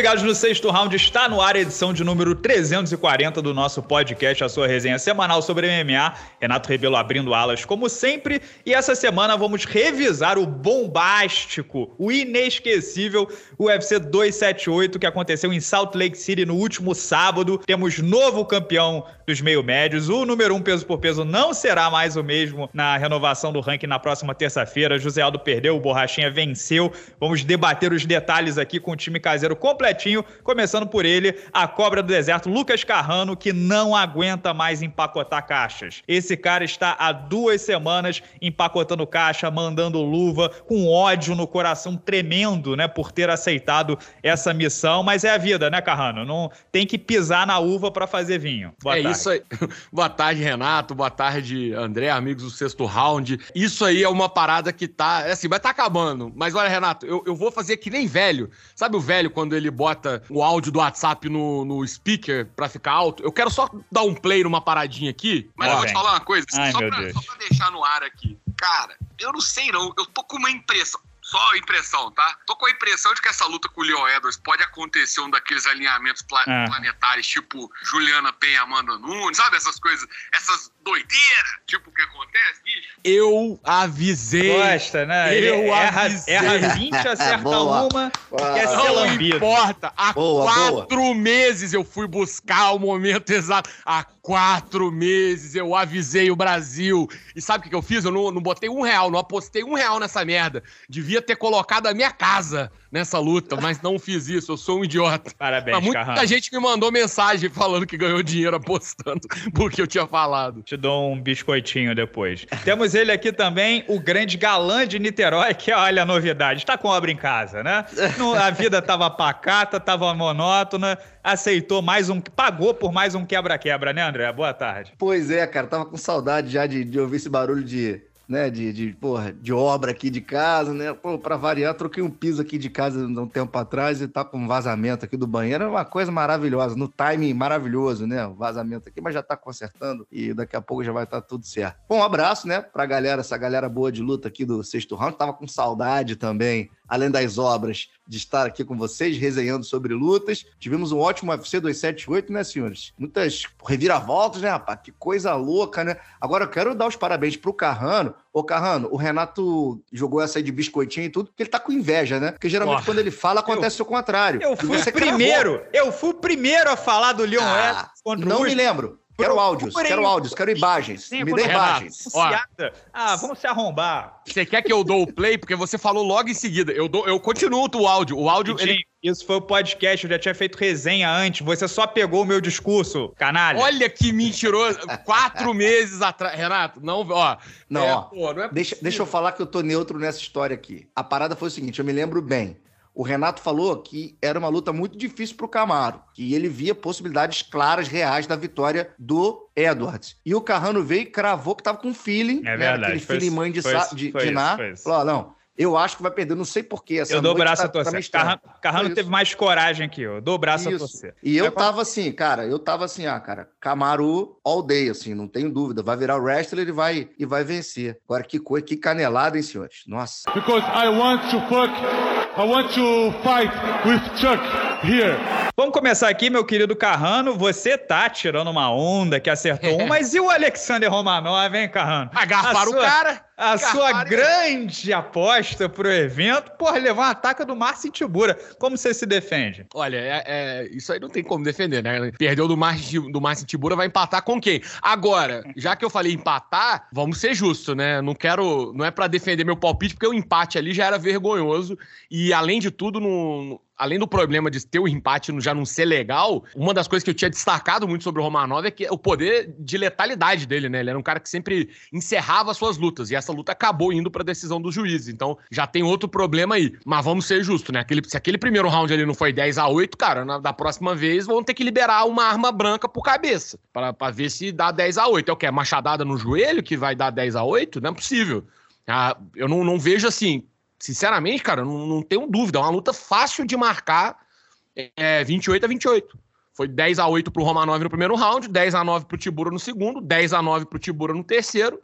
ligados no sexto round, está no ar a edição de número 340 do nosso podcast, a sua resenha semanal sobre MMA. Renato Rebelo abrindo alas, como sempre. E essa semana vamos revisar o bombástico, o inesquecível UFC 278 que aconteceu em Salt Lake City no último sábado. Temos novo campeão dos meio-médios. O número um peso por peso não será mais o mesmo na renovação do ranking na próxima terça-feira. José Aldo perdeu, o Borrachinha venceu. Vamos debater os detalhes aqui com o time caseiro completinho, começando por ele, a cobra do deserto, Lucas Carrano, que não aguenta mais empacotar caixas. Esse cara está há duas semanas empacotando caixa, mandando luva, com ódio no coração tremendo, né, por ter aceitado essa missão, mas é a vida, né, Carrano? Não tem que pisar na uva para fazer vinho. Boa é tarde. isso aí. Boa tarde, Renato. Boa tarde, André, amigos do sexto round. Isso aí é uma parada que tá, é assim, vai tá acabando. Mas olha, Renato, eu, eu vou fazer que nem velho. Sabe o velho quando ele bota o áudio do WhatsApp no, no speaker pra ficar alto? Eu quero só dar um play numa paradinha aqui. Mas Ó, eu vou te falar uma coisa, Ai, só, pra, só pra deixar no ar aqui. Cara, eu não sei não, eu tô com uma impressão só impressão, tá? Tô com a impressão de que essa luta com o Leon Edwards pode acontecer um daqueles alinhamentos pla é. planetários, tipo Juliana Penha, Amanda Nunes, sabe? Essas coisas, essas doideiras, tipo o que acontece, bicho. Eu avisei. Gosta, né? Eu erra, avisei. Erra 20, acerta boa. uma, boa. quer ser Não importa. Há boa, quatro boa. meses eu fui buscar o momento exato. Há quatro meses eu avisei o Brasil. E sabe o que eu fiz? Eu não, não botei um real, não apostei um real nessa merda. Devia ter colocado a minha casa nessa luta, mas não fiz isso. Eu sou um idiota. Parabéns, mas muita Carrano. gente me mandou mensagem falando que ganhou dinheiro apostando porque eu tinha falado. Te dou um biscoitinho depois. Temos ele aqui também, o grande galã de Niterói, que olha a novidade, está com obra em casa, né? a vida tava pacata, tava monótona, aceitou mais um, pagou por mais um quebra-quebra, né, André? Boa tarde. Pois é, cara, tava com saudade já de, de ouvir esse barulho de né, de, de, porra, de obra aqui de casa, né? Pô, pra variar, troquei um piso aqui de casa um tempo atrás e tá com um vazamento aqui do banheiro. É uma coisa maravilhosa, no timing maravilhoso, né? O vazamento aqui, mas já tá consertando e daqui a pouco já vai estar tá tudo certo. Bom, um abraço, né, pra galera, essa galera boa de luta aqui do sexto round. Tava com saudade também além das obras, de estar aqui com vocês, resenhando sobre lutas. Tivemos um ótimo UFC 278, né, senhores? Muitas reviravoltas, né, rapaz? Que coisa louca, né? Agora eu quero dar os parabéns pro Carrano. Ô, Carrano, o Renato jogou essa aí de biscoitinho e tudo, porque ele tá com inveja, né? Porque geralmente quando ele fala, acontece eu, o contrário. Eu fui o primeiro, eu fui o primeiro a falar do Leon ah, Edwards Não me lembro. Quero áudios, quero áudios, quero imagens. Me dê imagens. Ah, vamos se arrombar. Você quer que eu dou o play? Porque você falou logo em seguida. Eu, dou, eu continuo o áudio. O áudio. Ele... Isso foi o podcast, eu já tinha feito resenha antes. Você só pegou o meu discurso, canalha. Olha que mentiroso. Quatro meses atrás. Renato, não, ó. Não, é, ó. Pô, não é deixa, deixa eu falar que eu tô neutro nessa história aqui. A parada foi o seguinte: eu me lembro bem. O Renato falou que era uma luta muito difícil para o Camaro, que ele via possibilidades claras, reais da vitória do Edwards. E o Carrano veio e cravou que estava com feeling, é né, verdade, aquele foi, feeling mãe de, foi, de, foi, de Ná. Falou, não, eu acho que vai perder, não sei porquê. eu dou o braço tá, a torcer. Tá Carrano, Carrano teve mais coragem que eu. eu dou o braço isso. a torcer. E eu tava assim, cara, eu tava assim, ah, cara, Camaro all day, assim, não tenho dúvida. Vai virar o wrestler e vai, e vai vencer. Agora, que coisa, que canelada, hein, senhores? Nossa. Because I want to fuck I want to fight with Chuck here. Vamos começar aqui, meu querido Carrano. Você tá tirando uma onda que acertou um, mas e o Alexander Romanov, hein, Carrano? Agafaram o cara. A sua grande aposta pro evento, porra, levar um ataque do Márcio Tibura. Como você se defende? Olha, é, é, isso aí não tem como defender, né? Perdeu do Márcio do Márcio Tibura, vai empatar com quem? Agora, já que eu falei empatar, vamos ser justos, né? Não quero. Não é para defender meu palpite, porque o empate ali já era vergonhoso. E além de tudo, no, além do problema de ter o empate já não ser legal, uma das coisas que eu tinha destacado muito sobre o Romanov é que o poder de letalidade dele, né? Ele era um cara que sempre encerrava suas lutas e essa luta acabou indo para decisão do juiz. Então já tem outro problema aí. Mas vamos ser justos, né? Aquele, se aquele primeiro round ali não foi 10 a 8, cara, na, da próxima vez vão ter que liberar uma arma branca por cabeça para ver se dá 10 a 8. É o que? Machadada no joelho que vai dar 10 a 8? Não é possível. Ah, eu não, não vejo assim sinceramente, cara, não, não tenho dúvida. É uma luta fácil de marcar é, 28 a 28. Foi 10 a 8 pro Romanov no primeiro round, 10 a 9 pro Tibura no segundo, 10 a 9 pro Tibura no terceiro.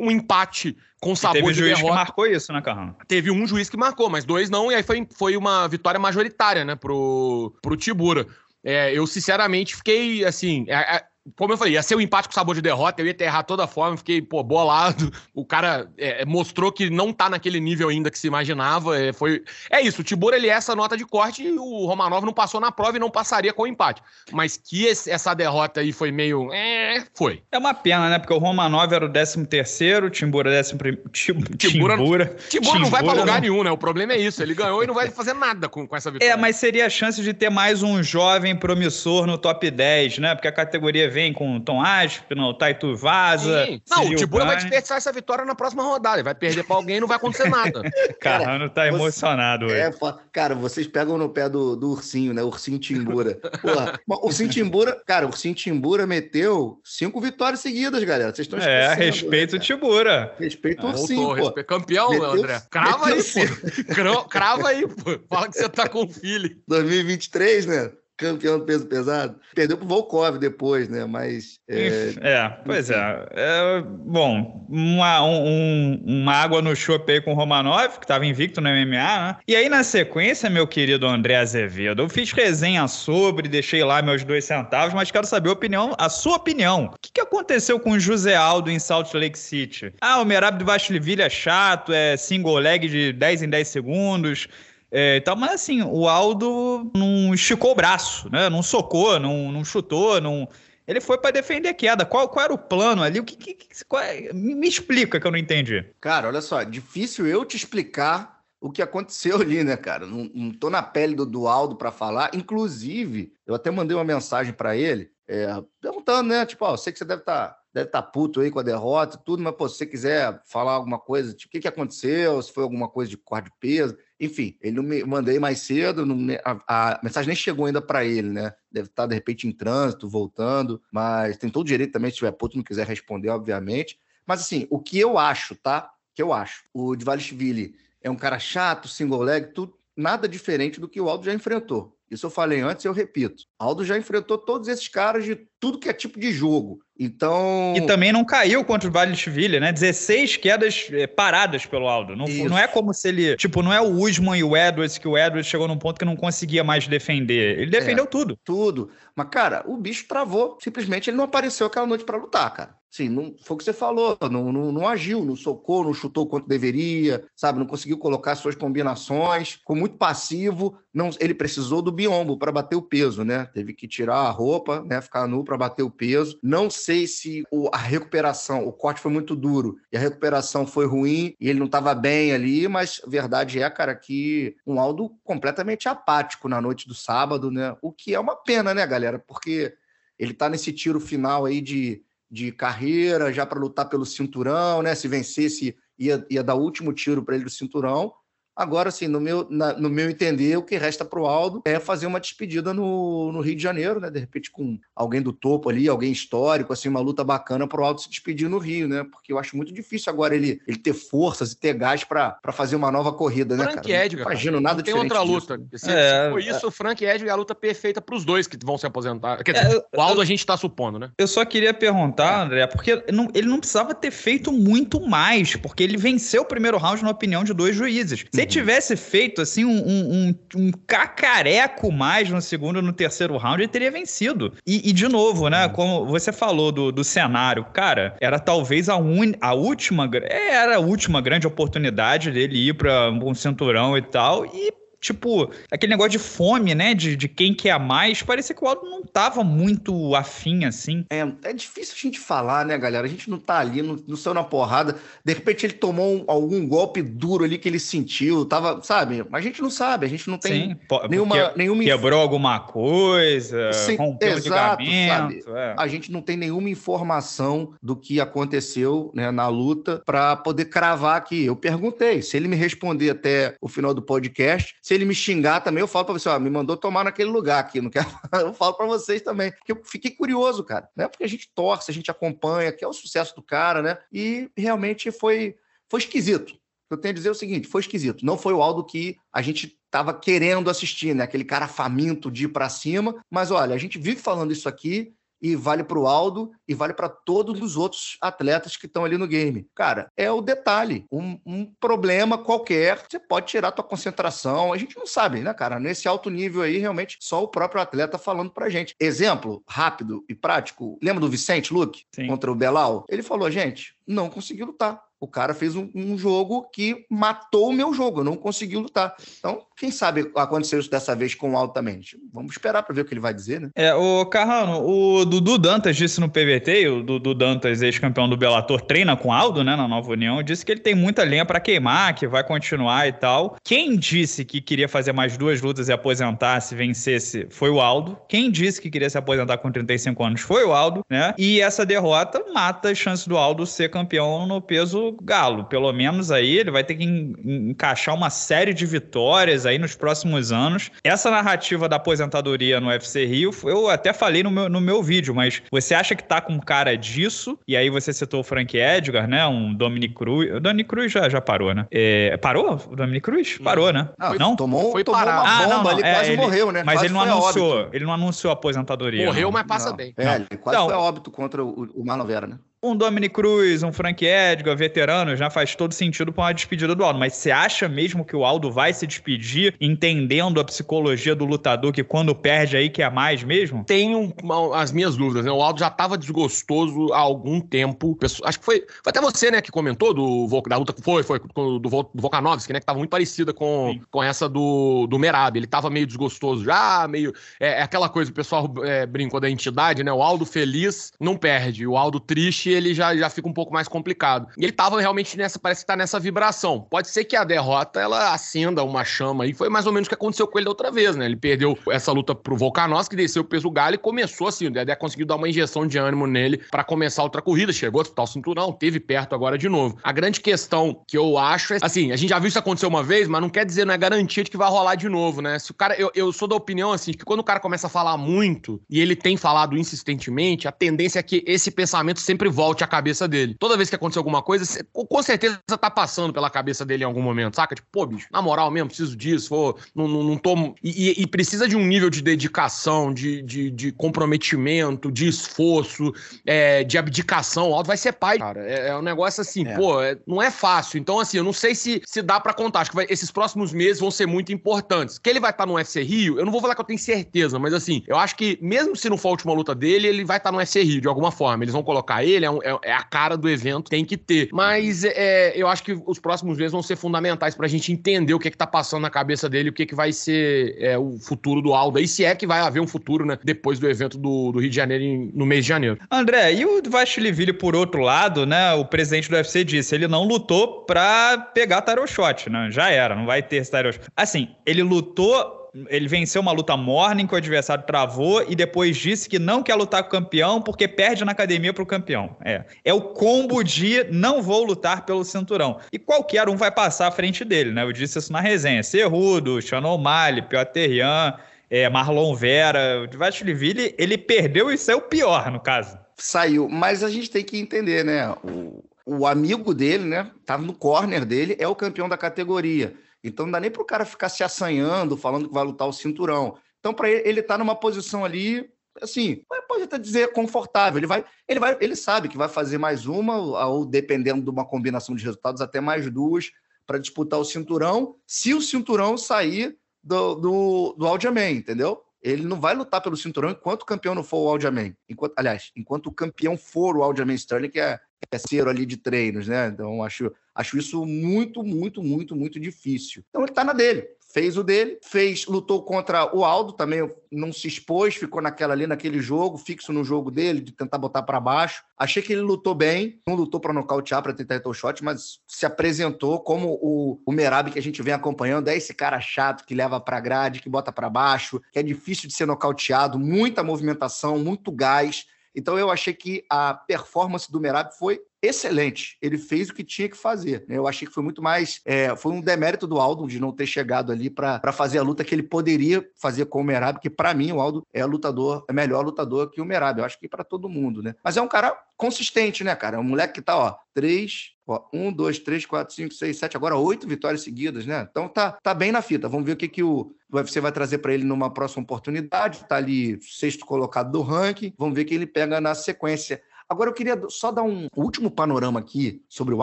Um empate com sabor teve de juiz derrota. que marcou isso, né, Carrão? Teve um juiz que marcou, mas dois não, e aí foi, foi uma vitória majoritária, né, pro, pro Tibura. É, eu, sinceramente, fiquei, assim... é, é, como eu falei, ia ser um empate com sabor de derrota, eu ia errar toda forma, fiquei, pô, bolado. O cara é, mostrou que não tá naquele nível ainda que se imaginava. É, foi, é isso, o Tibura ele é essa nota de corte e o Romanov não passou na prova e não passaria com o empate. Mas que esse, essa derrota aí foi meio. É, foi. É uma pena, né? Porque o Romanov era o 13 terceiro, o Timbura é 11 Timbura. Timbura, Timbura não vai pra lugar não. nenhum, né? O problema é isso. Ele ganhou e não vai fazer nada com, com essa vitória. É, mas seria a chance de ter mais um jovem promissor no top 10, né? Porque a categoria vem com o Tom Aspinall, Taito Vaza. Sim. Não, o Tibura vai desperdiçar essa vitória na próxima rodada. Ele vai perder pra alguém e não vai acontecer nada. Carrano tá você- emocionado hoje. É, cara, vocês pegam no pé do, do ursinho, né? Ursinho Timbura. Porra, o ursinho Timbura, cara, o ursinho Timbura meteu cinco vitórias seguidas, galera. Vocês estão É, esquecendo, respeito o Tibura. cara? Respeito o ursinho, Voltou, pô. respe- campeão, Meteu- André. Crava aí, pô. Cra- Crava aí, pô. Fala que você tá com o filho. 2023, né? Campeão do peso pesado. Perdeu pro Volkov depois, né? Mas. é, É, pois é. É, Bom, uma, um- uma água no chope aí com o Romanov, que tava invicto no MMA, né? E aí, na sequência, meu querido André Azevedo, eu fiz resenha sobre, deixei lá meus dois centavos, mas quero saber a opinião, a sua opinião. O que, que aconteceu com o José Aldo em Salt Lake City? Ah, o Merab do Vashliville é chato, é single leg de 10 em 10 segundos. É, e tal, mas assim, o Aldo não esticou o braço, né? Não socou, não, não chutou, não. Ele foi pra defender a queda. Qual, qual era o plano ali? O que, que- que- qual é- me, explica que eu não entendi. Cara, olha só, difícil eu te explicar o que aconteceu ali, né, cara? Não, não tô na pele do, do Aldo para falar. Inclusive, eu até mandei uma mensagem para ele, é, perguntando, né? Tipo, ó, sei que você deve estar deve tá puto aí com a derrota e tudo, mas, pô, se você quiser falar alguma coisa, tipo, o que, que aconteceu, se foi alguma coisa de corte de peso, enfim, ele não me mandei mais cedo, não a, a mensagem nem chegou ainda para ele, né? Deve estar, de repente, em trânsito, voltando, mas tem todo o direito também, se tiver puto, não quiser responder, obviamente. Mas, assim, o que eu acho, tá? O que eu acho. O Dvalishvili é um cara chato, single leg, tudo, nada diferente do que o Aldo já enfrentou. Isso eu falei antes e eu repito. Aldo já enfrentou todos esses caras de tudo que é tipo de jogo. Então. E também não caiu contra o Valishvili, né? 16 quedas eh, paradas pelo Aldo. Não, Isso. não é como se ele. Tipo, não é o Usman e o Edwards, que o Edwards chegou num ponto que não conseguia mais defender. Ele defendeu tudo. tudo. Mas, cara, o bicho travou. Simplesmente ele não apareceu aquela noite para lutar, cara. Sim, não, foi o que você falou. Não, não, não agiu, não socou, não chutou quanto deveria, sabe? Não conseguiu colocar suas combinações. Ficou muito passivo. Não, ele precisou do biombo para bater o peso, né? Teve que tirar a roupa, né? Ficar nu para bater o peso. Não sei se a recuperação, o corte foi muito duro e a recuperação foi ruim e ele não estava bem ali, mas a verdade é, cara, que um Aldo completamente apático na noite do sábado, né? O que é uma pena, né, galera? Porque ele tá nesse tiro final aí de, de carreira, já para lutar pelo cinturão, né? Se vencesse, ia, ia dar o último tiro para ele do cinturão. Agora, assim, no meu, na- no meu entender, o que resta para o Aldo é fazer uma despedida no, no Rio de Janeiro, né? De repente, com alguém do topo ali, alguém histórico, assim, uma luta bacana para o Aldo se despedir no Rio, né? Porque eu acho muito difícil agora ele, ele ter forças e ter gás para fazer uma nova corrida, né, Frank cara? Edgar. Não imagino cara. nada não tem outra disso. luta. Se, É, se for isso, o Frank Edgar é a luta perfeita pros dois que vão se aposentar. Quer dizer, É, o Aldo a gente tá supondo, né? Eu só queria perguntar, André, porque não- ele não precisava ter feito muito mais, porque ele venceu o primeiro round na opinião de dois juízes. Se ele tivesse feito assim um, um, um- cacareco mais no segundo e no terceiro round, ele teria vencido. E, e, de novo, né? Como você falou do, do cenário, cara, era talvez a, un, a última, é, era a última grande oportunidade dele ir para um cinturão e tal. E tipo, aquele negócio de fome, né? De, de quem quer mais, parecia que o Aldo não tava muito afim, assim. É, é difícil a gente falar, né, galera? A gente não tá ali, não, não saiu na porrada. De repente ele tomou um- algum golpe duro ali que ele sentiu, tava, sabe? Mas a gente não sabe, a gente não tem Sim, nenhuma, porque nenhuma quebrou alguma coisa, Sim, rompeu exato, ligamento. é. a gente não tem nenhuma informação do que aconteceu né, na luta para poder cravar aqui. Eu perguntei, se ele me responder até o final do podcast, se ele me xingar também, eu falo para você, ó, me mandou tomar naquele lugar aqui, não quero, eu falo para vocês também, porque eu fiquei curioso, cara, né? Porque a gente torce, a gente acompanha, que é o sucesso do cara, né? E realmente foi foi esquisito. Eu tenho a dizer o seguinte, foi esquisito. Não foi o Aldo que a gente estava querendo assistir, né? Aquele cara faminto de ir para cima. Mas olha, a gente vive falando isso aqui e vale para o Aldo e vale para todos os outros atletas que estão ali no game. Cara, é o detalhe. Um, um, problema qualquer, você pode tirar a tua concentração. A gente não sabe, né, cara? Nesse alto nível aí, realmente, só o próprio atleta falando pra gente. Exemplo rápido e prático. Lembra do Vicente Luke Sim. contra o Belal? Ele falou, gente, não consegui lutar. O cara fez um, um, jogo que matou o meu jogo, eu não consegui lutar. Então, quem sabe aconteceu isso dessa vez com o também. Vamos esperar para ver o que ele vai dizer, né? É, o Carrano, o Dudu Dantas disse no PVT, o Dudu Dantas, ex-campeão do Bellator, treina com Aldo, né, na Nova União, disse que ele tem muita lenha para queimar, que vai continuar e tal. Quem disse que queria fazer mais duas lutas e aposentar se vencesse foi o Aldo. Quem disse que queria se aposentar com 35 anos foi o Aldo, né? E essa derrota mata as chances do Aldo ser campeão no peso Galo. Pelo menos aí ele vai ter que encaixar uma série de vitórias aí nos próximos anos. Essa narrativa da aposentadoria no UFC Rio, eu até falei no meu, no meu vídeo, mas você acha que tá com cara disso? E aí você citou o Frank Edgar, né? Um Dominic Cruz. O Dominic Cruz já, já parou, né? É, parou? O Dominic Cruz? Parou, né? Não? não? Tomou, foi tomou uma bomba, ah, não, não. ele é, quase ele, morreu, né? Mas quase ele não anunciou, ele não anunciou a aposentadoria. Morreu, mas passa bem. É, ele quase então, foi óbito contra o, o Marlon Vera, né? Um Dominic Cruz, um Frank Edgar, veterano, já faz todo sentido para uma despedida do Aldo. Mas você acha mesmo que o Aldo vai se despedir entendendo a psicologia do lutador que quando perde aí quer mais mesmo? Tenho as minhas dúvidas, né? O Aldo já estava desgostoso há algum tempo. Acho que foi, foi até você, né, que comentou do, da luta que foi, foi do, do Volkanovski, né, que estava muito parecida com, com essa do, do Merab. Ele estava meio desgostoso já, meio... É, é aquela coisa, o pessoal é, brincou da entidade, né? O Aldo feliz não perde, o Aldo triste ele já, já fica um pouco mais complicado. E ele tava realmente nessa, parece que tá nessa vibração. Pode ser que a derrota ela acenda uma chama aí. Foi mais ou menos o que aconteceu com ele da outra vez, né? Ele perdeu essa luta pro Volkanovski, desceu o peso galho e começou assim. O Dedé conseguiu dar uma injeção de ânimo nele para começar outra corrida. Chegou a disputar o cinturão, teve perto agora de novo. A grande questão que eu acho é assim: a gente já viu isso acontecer uma vez, mas não quer dizer, não é garantia de que vai rolar de novo, né? Se o cara, eu, eu sou da opinião assim, que quando o cara começa a falar muito e ele tem falado insistentemente, a tendência é que esse pensamento sempre volte à cabeça dele. Toda vez que acontecer alguma coisa, você, com certeza tá passando pela cabeça dele em algum momento, saca? Tipo, pô, bicho, na moral mesmo, preciso disso, pô, não, não, não tô. E, e, precisa de um nível de dedicação, de, de, de comprometimento, de esforço, é, de abdicação. O Aldo vai ser pai, cara. É, é um negócio assim, é. pô, é, não é fácil. Então, assim, eu não sei se, se dá para contar. Acho que vai, esses próximos meses vão ser muito importantes. Que ele vai estar tá no UFC Rio, eu não vou falar que eu tenho certeza, mas assim, eu acho que mesmo se não for a última luta dele, ele vai estar tá no UFC Rio de alguma forma. Eles vão colocar ele, é, um, é, é a cara do evento, tem que ter. Mas é, eu acho que os próximos meses vão ser fundamentais pra gente entender o que é que tá passando na cabeça dele, o que é que vai ser é, o futuro do Aldo. E se é que vai haver um futuro, né? Depois do evento do, do Rio de Janeiro, em, no mês de janeiro. André, e o Vastiliville, por outro lado, né? O presidente do UFC disse, ele não lutou pra pegar tarot shot, né? Já era, não vai ter tarot. Assim, ele lutou ele venceu uma luta morning que o adversário travou e depois disse que não quer lutar com o campeão porque perde na academia pro campeão. É. É o combo de não vou lutar pelo cinturão. E qualquer um vai passar à frente dele, né? Eu disse isso na resenha. Cerrudo, Shannon O'Malley, Piotr Terrian, é, Marlon Vera, o Vastiliville, ele perdeu e saiu pior, no caso. Saiu, mas a gente tem que entender, né? O, o amigo dele, né? Tava no corner dele, é o campeão da categoria. Então não dá nem para o cara ficar se assanhando, falando que vai lutar o cinturão. Então, para ele, ele tá numa posição ali, assim, pode até dizer confortável. Ele vai, ele vai, ele sabe que vai fazer mais uma, ou dependendo de uma combinação de resultados, até mais duas, para disputar o cinturão, se o cinturão sair do, do, do Aljamain, entendeu? Ele não vai lutar pelo cinturão enquanto o campeão não for o Aljamain. Enquanto, aliás, enquanto o campeão for o Aljamain Sterling, que é terceiro ali de treinos, né? Então acho, acho isso muito, muito, muito, muito difícil. Então ele tá na dele. Fez o dele, fez, lutou contra o Aldo também, não se expôs, ficou naquela ali, naquele jogo, fixo no jogo dele, de tentar botar para baixo. Achei que ele lutou bem, não lutou para nocautear, para tentar o shot, mas se apresentou como o, o Merab que a gente vem acompanhando. É esse cara chato que leva para grade, que bota para baixo, que é difícil de ser nocauteado, muita movimentação, muito gás. Então eu achei que a performance do Merab foi excelente. Ele fez o que tinha que fazer. Né? Eu achei que foi muito mais. É, foi um demérito do Aldo de não ter chegado ali para fazer a luta que ele poderia fazer com o Merab, que para mim o Aldo é lutador, é melhor lutador que o Merab. Eu acho que para todo mundo, né? Mas é um cara consistente, né, cara? É um moleque que tá, ó, três, ó, um, dois, três, quatro, cinco, seis, sete, agora oito vitórias seguidas, né? Então tá, tá bem na fita. Vamos ver o que, que o, o UFC vai trazer para ele numa próxima oportunidade. Tá ali sexto colocado do ranking. Vamos ver quem ele pega na sequência. Agora eu queria só dar um último panorama aqui sobre o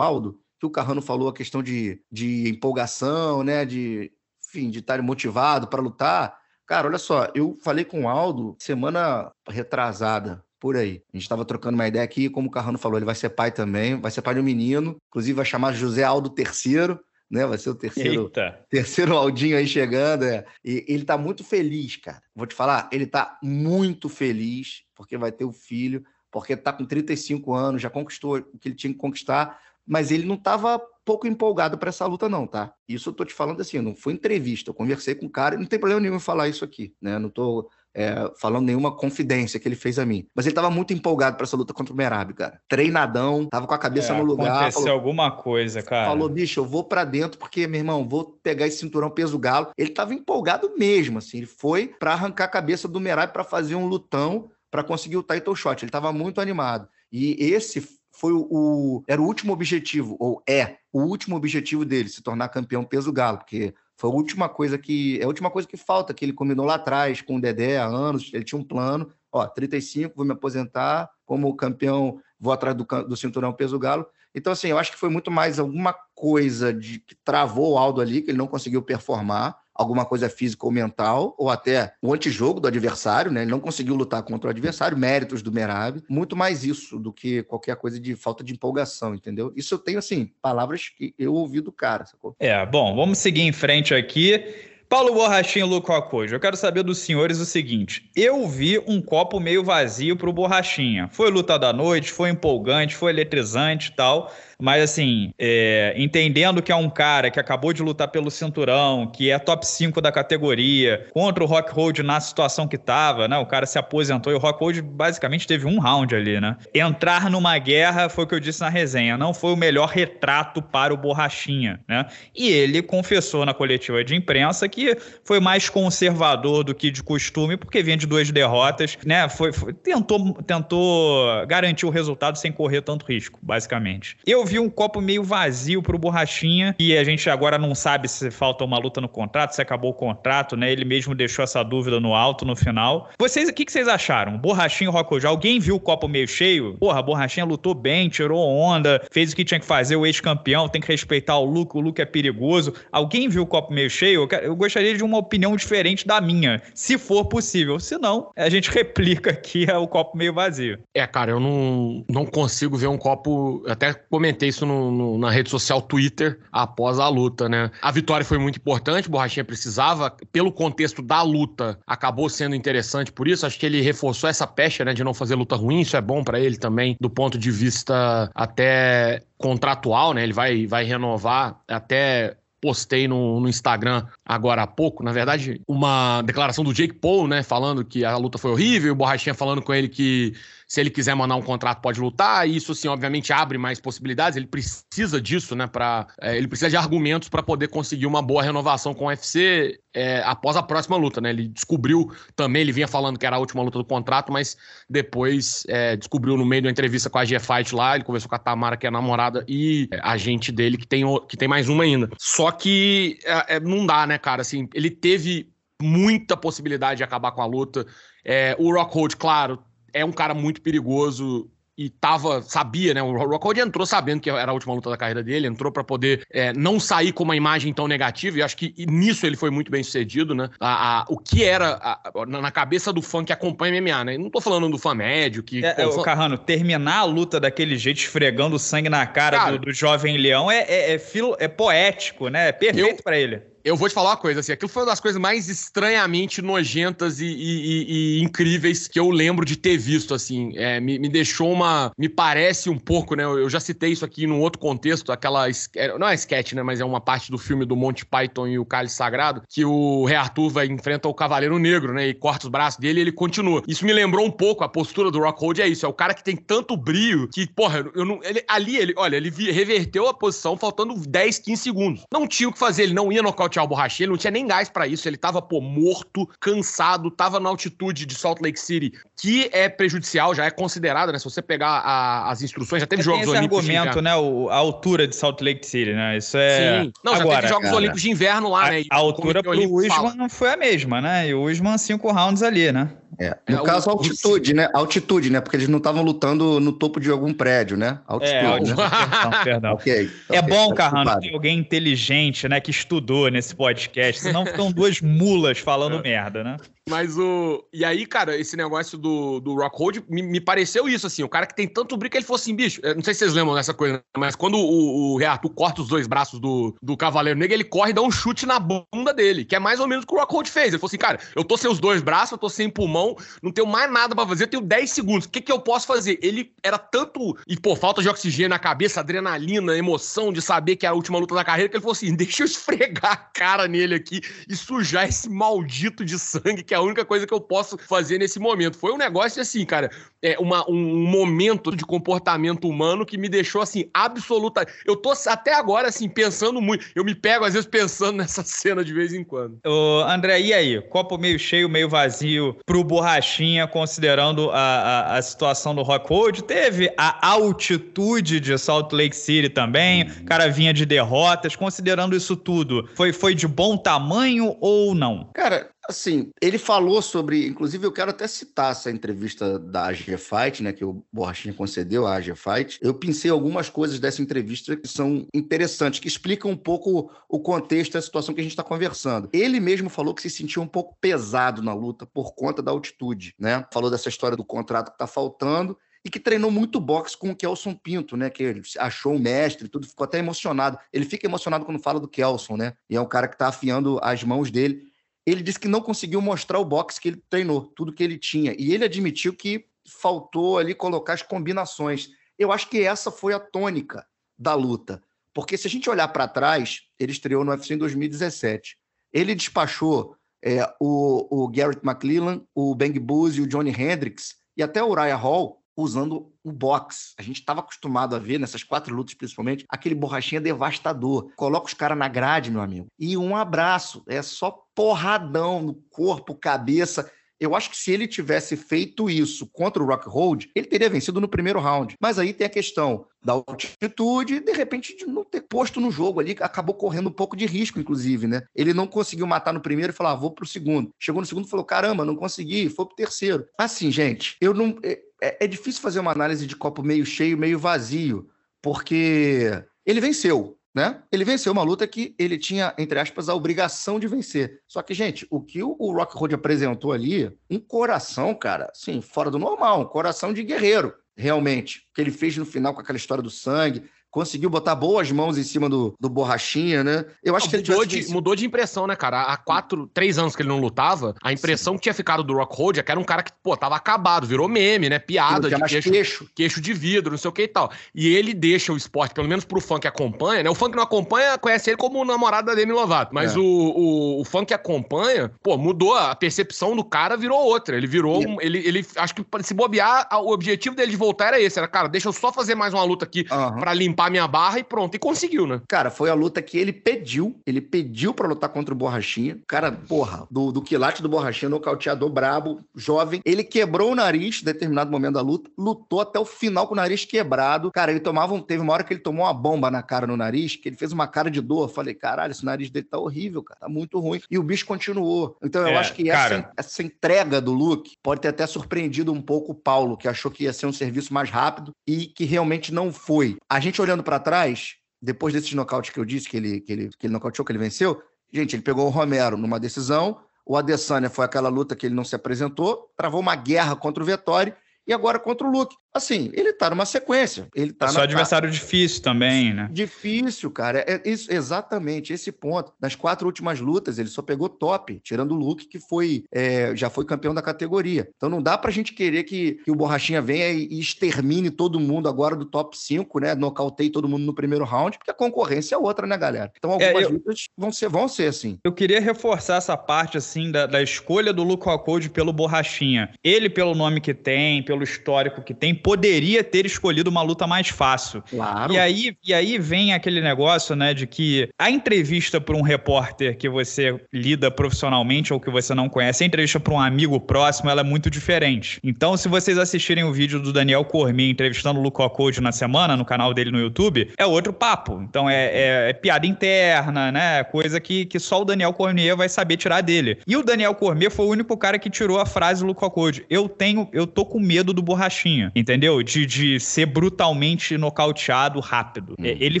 Aldo, que o Carrano falou a questão de, de empolgação, né? De, enfim, de estar motivado para lutar. Cara, olha só, eu falei com o Aldo semana retrasada, por aí. A gente estava trocando uma ideia aqui, como o Carrano falou, ele vai ser pai também, vai ser pai de um menino, inclusive vai chamar José Aldo III, né? Vai ser o terceiro, Eita. terceiro Aldinho aí chegando. É. E ele tá muito feliz, cara. Vou te falar, ele tá muito feliz porque vai ter o filho porque está com 35 anos, já conquistou o que ele tinha que conquistar, mas ele não estava pouco empolgado para essa luta, não, tá? Isso eu tô te falando assim, não foi entrevista, eu conversei com o cara e não tem problema nenhum em falar isso aqui, né? Não tô é, falando nenhuma confidência que ele fez a mim. Mas ele estava muito empolgado para essa luta contra o Merab, cara. Treinadão, tava com a cabeça é, no lugar. Aconteceu falou, alguma coisa, cara. Falou, bicho, eu vou para dentro porque, meu irmão, vou pegar esse cinturão peso galo. Ele tava empolgado mesmo, assim. Ele foi para arrancar a cabeça do Merab para fazer um lutão para conseguir o title shot. Ele estava muito animado. E esse foi o, o, era o último objetivo, ou é o último objetivo dele, se tornar campeão peso galo, porque foi a última coisa que é a última coisa que falta, que ele combinou lá atrás com o Dedé há anos, ele tinha um plano, ó, 35, vou me aposentar como campeão, vou atrás do, do cinturão peso galo. Então, assim, eu acho que foi muito mais alguma coisa de que travou o Aldo ali, que ele não conseguiu performar, alguma coisa física ou mental, ou até o antijogo do adversário, né? Ele não conseguiu lutar contra o adversário, méritos do Merab. Muito mais isso do que qualquer coisa de falta de empolgação, entendeu? Isso eu tenho, assim, palavras que eu ouvi do cara, sacou? É, bom, vamos seguir em frente aqui. Paulo Borrachinha e Luco Acojo, eu quero saber dos senhores o seguinte: eu vi um copo meio vazio pro Borrachinha. Foi luta da noite, foi empolgante, foi eletrizante e tal. Mas, assim, é, entendendo que é um cara que acabou de lutar pelo cinturão, que é top 5 da categoria, contra o Rock Hold na situação que tava, né? O cara se aposentou e o Rock Hold basicamente teve um round ali, né? Entrar numa guerra foi o que eu disse na resenha, não foi o melhor retrato para o Borrachinha, né? E ele confessou na coletiva de imprensa que foi mais conservador do que de costume, porque vinha de duas derrotas, né? Foi, foi tentou, tentou garantir o resultado sem correr tanto risco, basicamente. Eu vi um copo meio vazio pro Borrachinha e a gente agora não sabe se falta uma luta no contrato, se acabou o contrato, né? Ele mesmo deixou essa dúvida no alto no final. Vocês, o que, que vocês acharam? Borrachinha e Rocojá, alguém viu o copo meio cheio? Porra, Borrachinha lutou bem, tirou onda, fez o que tinha que fazer, o ex-campeão, tem que respeitar o Luke, o Luke é perigoso. Alguém viu o copo meio cheio? Eu gostaria de uma opinião diferente da minha, se for possível. Se não, a gente replica aqui o copo meio vazio. É, cara, eu não, não consigo ver um copo. Até comentei comentei isso no, no, na rede social Twitter após a luta, né? A vitória foi muito importante, Borrachinha precisava, pelo contexto da luta, acabou sendo interessante por isso. Acho que ele reforçou essa pecha, né, de não fazer luta ruim, isso é bom para ele também, do ponto de vista até contratual, né? Ele vai, vai renovar até postei no, no, Instagram agora há pouco, na verdade, uma declaração do Jake Paul, né, falando que a luta foi horrível, o Borrachinha falando com ele que se ele quiser mandar um contrato, pode lutar. E isso, assim, obviamente abre mais possibilidades. Ele precisa disso, né? Pra, é, ele precisa de argumentos para poder conseguir uma boa renovação com o UFC é, após a próxima luta, né? Ele descobriu também, ele vinha falando que era a última luta do contrato, mas depois é, descobriu no meio da entrevista com a G Fight lá, ele conversou com a Tamara, que é a namorada, e a gente dele, que tem, que tem mais uma ainda. Só que é, é, não dá, né, cara? Assim, ele teve muita possibilidade de acabar com a luta. É, o Rockhold, claro, é um cara muito perigoso e tava, sabia, né? O Rockhold entrou sabendo que era a última luta da carreira dele, entrou para poder é, não sair com uma imagem tão negativa, e acho que nisso ele foi muito bem sucedido, né? A, a o que era a, na cabeça do fã que acompanha MMA, né? Não tô falando do fã médio que. É, pô, é, fã... Carrano, terminar a luta daquele jeito, esfregando sangue na cara, cara do, do, jovem leão, é, é, é, filo, é poético, né? É perfeito para ele Eu vou te falar uma coisa, assim, aquilo foi uma das coisas mais estranhamente nojentas e, e, e incríveis que eu lembro de ter visto, assim. É, me, me, deixou uma. Me parece um pouco, né? Eu já citei isso aqui num outro contexto, aquela. É, não é sketch, né? Mas é uma parte do filme do Monty Python e o Cálice Sagrado, que o Rei Arthur vai enfrenta o Cavaleiro Negro, né? E corta os braços dele e ele continua. Isso me lembrou um pouco a postura do Rockhold, é isso. É o cara que tem tanto brio que, porra, eu não. Ele, ali, ele, olha, ele reverteu a posição faltando 10, 15 segundos. Não tinha o que fazer, ele não ia nocautear o borrachinha, ele não tinha nem gás para isso. Ele tava, pô, morto, cansado, tava na altitude de Salt Lake City, que é prejudicial, já é considerada, né? Se você pegar a, as instruções, já teve é, Jogos esse Olímpicos. Esse argumento, né? O, a altura de Salt Lake City, né? Isso é. Sim. Não, Agora, já teve Jogos cara, Olímpicos de inverno lá, a, né? a altura pro Usman foi a mesma, né? E o Usman, cinco rounds ali, né? É. No é, caso, o, altitude, o... né? Altitude, né? Porque eles não estavam lutando no topo de algum prédio, né? Altitude, é, né? Perdão, perdão. okay, é okay, bom, Carrano, ter alguém inteligente, né? Que estudou nesse podcast. Senão ficam duas mulas falando é. merda, né? Mas o. E aí, cara, esse negócio do, do Rockhold me, me pareceu isso, assim. O cara que tem tanto brinco, ele falou assim, bicho. Não sei se vocês lembram dessa coisa, mas quando o, o corta os dois braços do, do Cavaleiro Negro, ele corre e dá um chute na bunda dele, que é mais ou menos o que o Rockhold fez. Ele falou assim, cara, eu tô sem os dois braços, eu tô sem pulmão, não tenho mais nada para fazer, eu tenho 10 segundos. O que, que eu posso fazer? Ele era tanto. E, pô, falta de oxigênio na cabeça, adrenalina, emoção de saber que é a última luta da carreira, que ele falou assim: deixa eu esfregar a cara nele aqui e sujar esse maldito de sangue, que é a única coisa que eu posso fazer nesse momento. Foi um negócio assim, cara, é uma, um momento de comportamento humano que me deixou assim, absoluta. Eu tô até agora, assim, pensando muito. Eu me pego, às vezes, pensando nessa cena de vez em quando. Ô, André, e aí? Copo meio cheio, meio vazio pro Borrachinha, considerando a, a, a situação do Rockwood? Teve a altitude de Salt Lake City também, o cara vinha de derrotas, considerando isso tudo, foi, foi de bom tamanho ou não? Cara, Assim, ele falou sobre, inclusive eu quero até citar essa entrevista da AG Fight, né, que o Borrachinha concedeu à AG Fight. Eu pensei algumas coisas dessa entrevista que são interessantes, que explicam um pouco o contexto da situação que a gente está conversando. Ele mesmo falou que se sentiu um pouco pesado na luta por conta da altitude, né? Falou dessa história do contrato que está faltando e que treinou muito boxe com o Kelson Pinto, né? Que ele achou um mestre tudo, ficou até emocionado. Ele fica emocionado quando fala do Kelson, né? E é um cara que está afiando as mãos dele ele disse que não conseguiu mostrar o boxe que ele treinou, tudo que ele tinha. E ele admitiu que faltou ali colocar as combinações. Eu acho que essa foi a tônica da luta. Porque se a gente olhar para trás, ele estreou no UFC em 2017. Ele despachou é, o, o Garrett McClellan, o Bang Boozy, o Johnny Hendricks e até o Uriah Hall usando o box. A gente estava acostumado a ver, nessas quatro lutas principalmente, aquele borrachinha devastador. Coloca os caras na grade, meu amigo. E um abraço. É só porradão no corpo, cabeça. Eu acho que se ele tivesse feito isso contra o Rockhold, ele teria vencido no primeiro round. Mas aí tem a questão da altitude de repente, de não ter posto no jogo ali, acabou correndo um pouco de risco, inclusive, né? Ele não conseguiu matar no primeiro e falou, ah, vou pro segundo. Chegou no segundo e falou, caramba, não consegui, foi pro terceiro. Assim, gente, eu não... É, é, difícil fazer uma análise de copo meio cheio, meio vazio, porque ele venceu né? Ele venceu uma luta que ele tinha, entre aspas, a obrigação de vencer. Só que, gente, o que o Rock Road apresentou ali, um coração, cara, assim, fora do normal, um coração de guerreiro, realmente. O que ele fez no final com aquela história do sangue, conseguiu botar boas mãos em cima do, do Borrachinha, né? Eu acho não, que mudou, de, mudou de impressão, né, cara? Há quatro, três anos que ele não lutava, a impressão Sim. que tinha ficado do Rockhold é que era um cara que, pô, tava acabado, virou meme, né? Piada de queixo, queixo. queixo de vidro, não sei o que e tal. E ele deixa o esporte, pelo menos pro fã que acompanha, né? O fã que não acompanha conhece ele como o namorado da Demi Lovato, mas é. o, o, o fã que acompanha, pô, mudou a percepção do cara, virou outra. Ele virou, um, ele, ele, acho que se bobear, o objetivo dele de voltar era esse, era, cara, deixa eu só fazer mais uma luta aqui uhum. para limpar minha barra e pronto. E conseguiu, né? Cara, foi a luta que ele pediu. Ele pediu para lutar contra o Borrachinha. Cara, porra, do, do quilate do Borrachinha, nocauteador brabo, jovem. Ele quebrou o nariz em determinado momento da luta, lutou até o final com o nariz quebrado. Cara, ele tomava. Teve uma hora que ele tomou uma bomba na cara no nariz, que ele fez uma cara de dor. Eu falei, caralho, esse nariz dele tá horrível, cara. Tá muito ruim. E o bicho continuou. Então eu é, acho que cara... essa, essa entrega do Luke pode ter até surpreendido um pouco o Paulo, que achou que ia ser um serviço mais rápido e que realmente não foi. A gente olhando para trás, depois desses nocautes que eu disse, que ele, que ele, que ele nocauteou, que ele venceu, gente, ele pegou o Romero numa decisão, o Adesanya foi aquela luta que ele não se apresentou, travou uma guerra contra o Vettori e agora contra o Luke. Assim, ele tá numa sequência. Ele tá é só adversário difícil também, né? Difícil, cara. É isso, exatamente esse ponto. Nas quatro últimas lutas, ele só pegou top, tirando o Luke, que foi é, já foi campeão da categoria. Então não dá pra gente querer que, que o Borrachinha venha e, e extermine todo mundo agora do top 5, né? Nocauteie todo mundo no primeiro round, porque a concorrência é outra, né, galera? Então algumas é, eu, lutas vão ser, vão ser assim. Eu queria reforçar essa parte, assim, da, da escolha do Luke Rockhold pelo Borrachinha. Ele, pelo nome que tem, pelo histórico que tem, poderia ter escolhido uma luta mais fácil. Claro. E aí, e aí vem aquele negócio, né, de que a entrevista para um repórter que você lida profissionalmente ou que você não conhece, a entrevista para um amigo próximo, ela é muito diferente. Então, se vocês assistirem o vídeo do Daniel Cormier entrevistando o Luke Rockhold na semana, no canal dele no YouTube, é outro papo. Então, é, é, é piada interna, né, coisa que, que só o Daniel Cormier vai saber tirar dele. E o Daniel Cormier foi o único cara que tirou a frase do Luke Rockhold. Eu tenho, eu tô com medo do borrachinha, entendeu? De, de ser brutalmente nocauteado rápido. Hum. Ele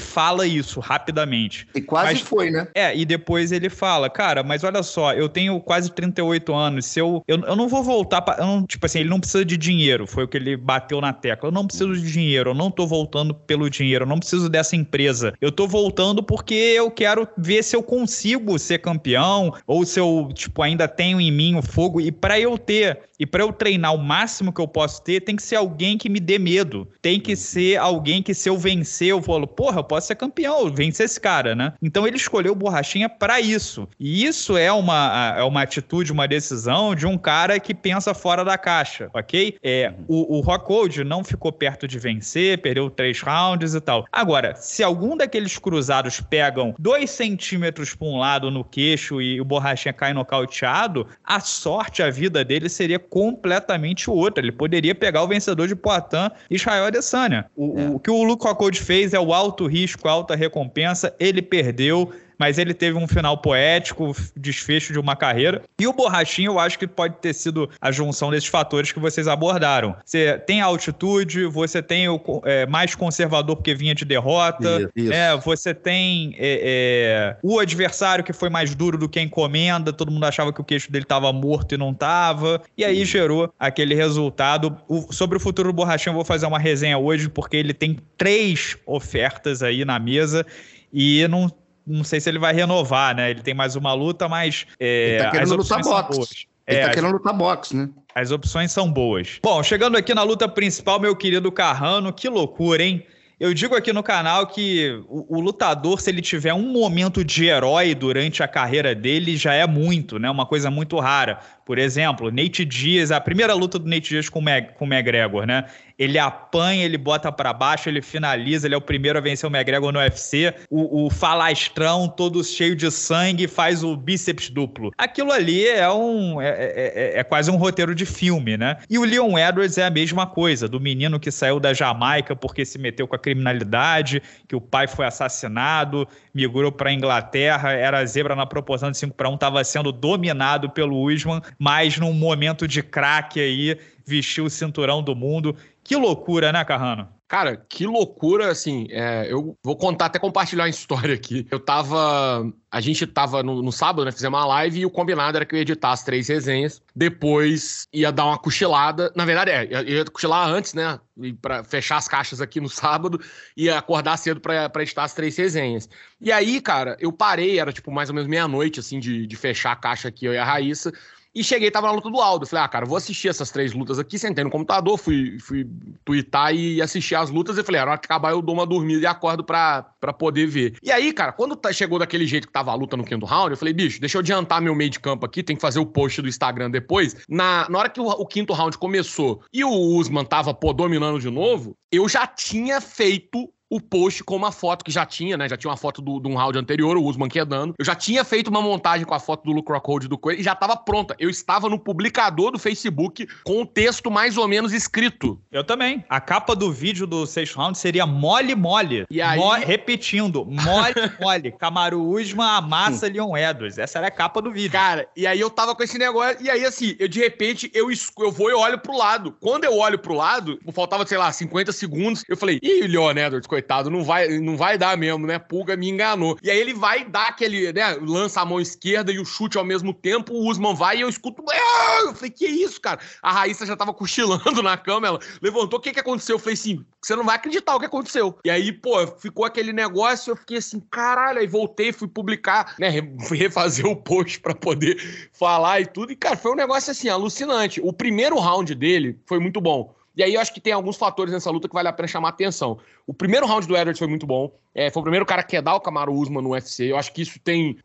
fala isso rapidamente. E quase mas, foi, né? É, e depois ele fala, cara, mas olha só, eu tenho quase 38 anos, se eu, eu, eu não vou voltar pra, não, tipo assim, ele não precisa de dinheiro, foi o que ele bateu na tecla. Eu não preciso de dinheiro, eu não tô voltando pelo dinheiro, eu não preciso dessa empresa. Eu tô voltando porque eu quero ver se eu consigo ser campeão ou se eu, tipo, ainda tenho em mim o fogo e para eu ter e para eu treinar o máximo que eu posso ter, tem que ser alguém que me dê medo. Tem que ser alguém que, se eu vencer, eu falo, porra, eu posso ser campeão, vencer esse cara, né? Então ele escolheu o Borrachinha para isso. E isso é uma, é uma atitude, uma decisão de um cara que pensa fora da caixa, ok? É, o, o Rockhold não ficou perto de vencer, perdeu três rounds e tal. Agora, se algum daqueles cruzados pegam dois centímetros para um lado no queixo e o Borrachinha cai nocauteado, a sorte, a vida dele seria completamente outra. Ele poderia pegar o vencedor de Poitin, Israel Adesanya. O, é. o que o Luke Rockhold fez é o alto risco, alta recompensa. Ele perdeu mas ele teve um final poético, desfecho de uma carreira. E o Borrachinho, eu acho que pode ter sido a junção desses fatores que vocês abordaram. Você tem a altitude, você tem o é, mais conservador porque vinha de derrota, isso, É, você tem é, é, o adversário que foi mais duro do que a encomenda, todo mundo achava que o queixo dele estava morto e não estava, e aí gerou aquele resultado. O, sobre o futuro do Borrachinho, eu vou fazer uma resenha hoje, porque ele tem três ofertas aí na mesa e não não sei se ele vai renovar, né? Ele tem mais uma luta, mas. É, ele tá querendo lutar boxe. Ele é, tá querendo lutar boxe, né? As opções são boas. Bom, chegando aqui na luta principal, meu querido Carrano, que loucura, hein? Eu digo aqui no canal que o, o, lutador, se ele tiver um momento de herói durante a carreira dele, já é muito, né? Uma coisa muito rara. Por exemplo, Nate Diaz, a primeira luta do Nate Diaz com o, Mag, com o McGregor, né? ele apanha, ele bota para baixo, ele finaliza, ele é o primeiro a vencer o McGregor no UFC. O, o falastrão todo cheio de sangue faz o bíceps duplo. Aquilo ali é um é, é, é, é, quase um roteiro de filme, né? E o Leon Edwards é a mesma coisa, do menino que saiu da Jamaica porque se meteu com a criminalidade, que o pai foi assassinado, migrou para Inglaterra, era zebra na proporção de 5 para 1, estava sendo dominado pelo Usman, mas num momento de craque aí, vestiu o cinturão do mundo que loucura, né, Carrano? Cara, que loucura, assim, é, eu vou contar, até compartilhar uma história aqui. Eu tava, a gente tava no, no, sábado, né, fizemos uma live e o combinado era que eu ia editar as três resenhas, depois ia dar uma cochilada, na verdade é, eu ia cochilar antes, né, para fechar as caixas aqui no sábado e acordar cedo para editar as três resenhas. E aí, cara, eu parei, era tipo mais ou menos meia-noite, assim, de, de fechar a caixa aqui, eu e a Raíssa, e cheguei, tava na luta do Aldo. Falei, ah, cara, vou assistir essas três lutas aqui. Sentei no computador, fui, fui twittar e assistir as lutas. E falei, ah, na hora que acabar eu dou uma dormida e acordo pra, pra poder ver. E aí, cara, quando tá, chegou daquele jeito que tava a luta no quinto round, eu falei, bicho, deixa eu adiantar meu meio de campo aqui, tem que fazer o post do Instagram depois. Na, na hora que o, o quinto round começou e o Usman tava, pô, dominando de novo, eu já tinha feito o post com uma foto que já tinha, né? Já tinha uma foto do, de um round anterior, o Usman quedando. Eu já tinha feito uma montagem com a foto do Luke Rockhold do Coelho e já estava pronta. Eu estava no publicador do Facebook com o texto mais ou menos escrito. Eu também. A capa do vídeo do sexto round seria mole mole. E aí... Mo repetindo, mole mole. Camaro Usman amassa Leon Edwards. Essa era a capa do vídeo. Cara, e aí eu tava com esse negócio, e aí assim, eu de repente, eu, eu vou e olho pro lado. Quando eu olho pro lado, faltava, sei lá, 50 segundos, eu falei, ih, Leon Edwards, coitado, não vai, não vai dar mesmo, né? Pulga me enganou. E aí ele vai dar aquele, né? Lança a mão esquerda e o chute ao mesmo tempo, o Usman vai e eu escuto. Ah! Eu falei, que isso, cara? A Raíssa já tava cochilando na cama, ela levantou, o que que aconteceu? Eu falei assim, você não vai acreditar o que aconteceu. E aí, pô, ficou aquele negócio, eu fiquei assim, caralho, aí voltei, fui publicar, né? Refazer o post para poder falar e tudo. E, cara, foi um negócio assim, alucinante. O primeiro round dele foi muito bom. E aí eu acho que tem alguns fatores nessa luta que vale a pena chamar a atenção. O primeiro round do Edwards foi muito bom. É, foi o primeiro cara que ia dar o Camaro Usman no UFC. Eu acho que isso tem.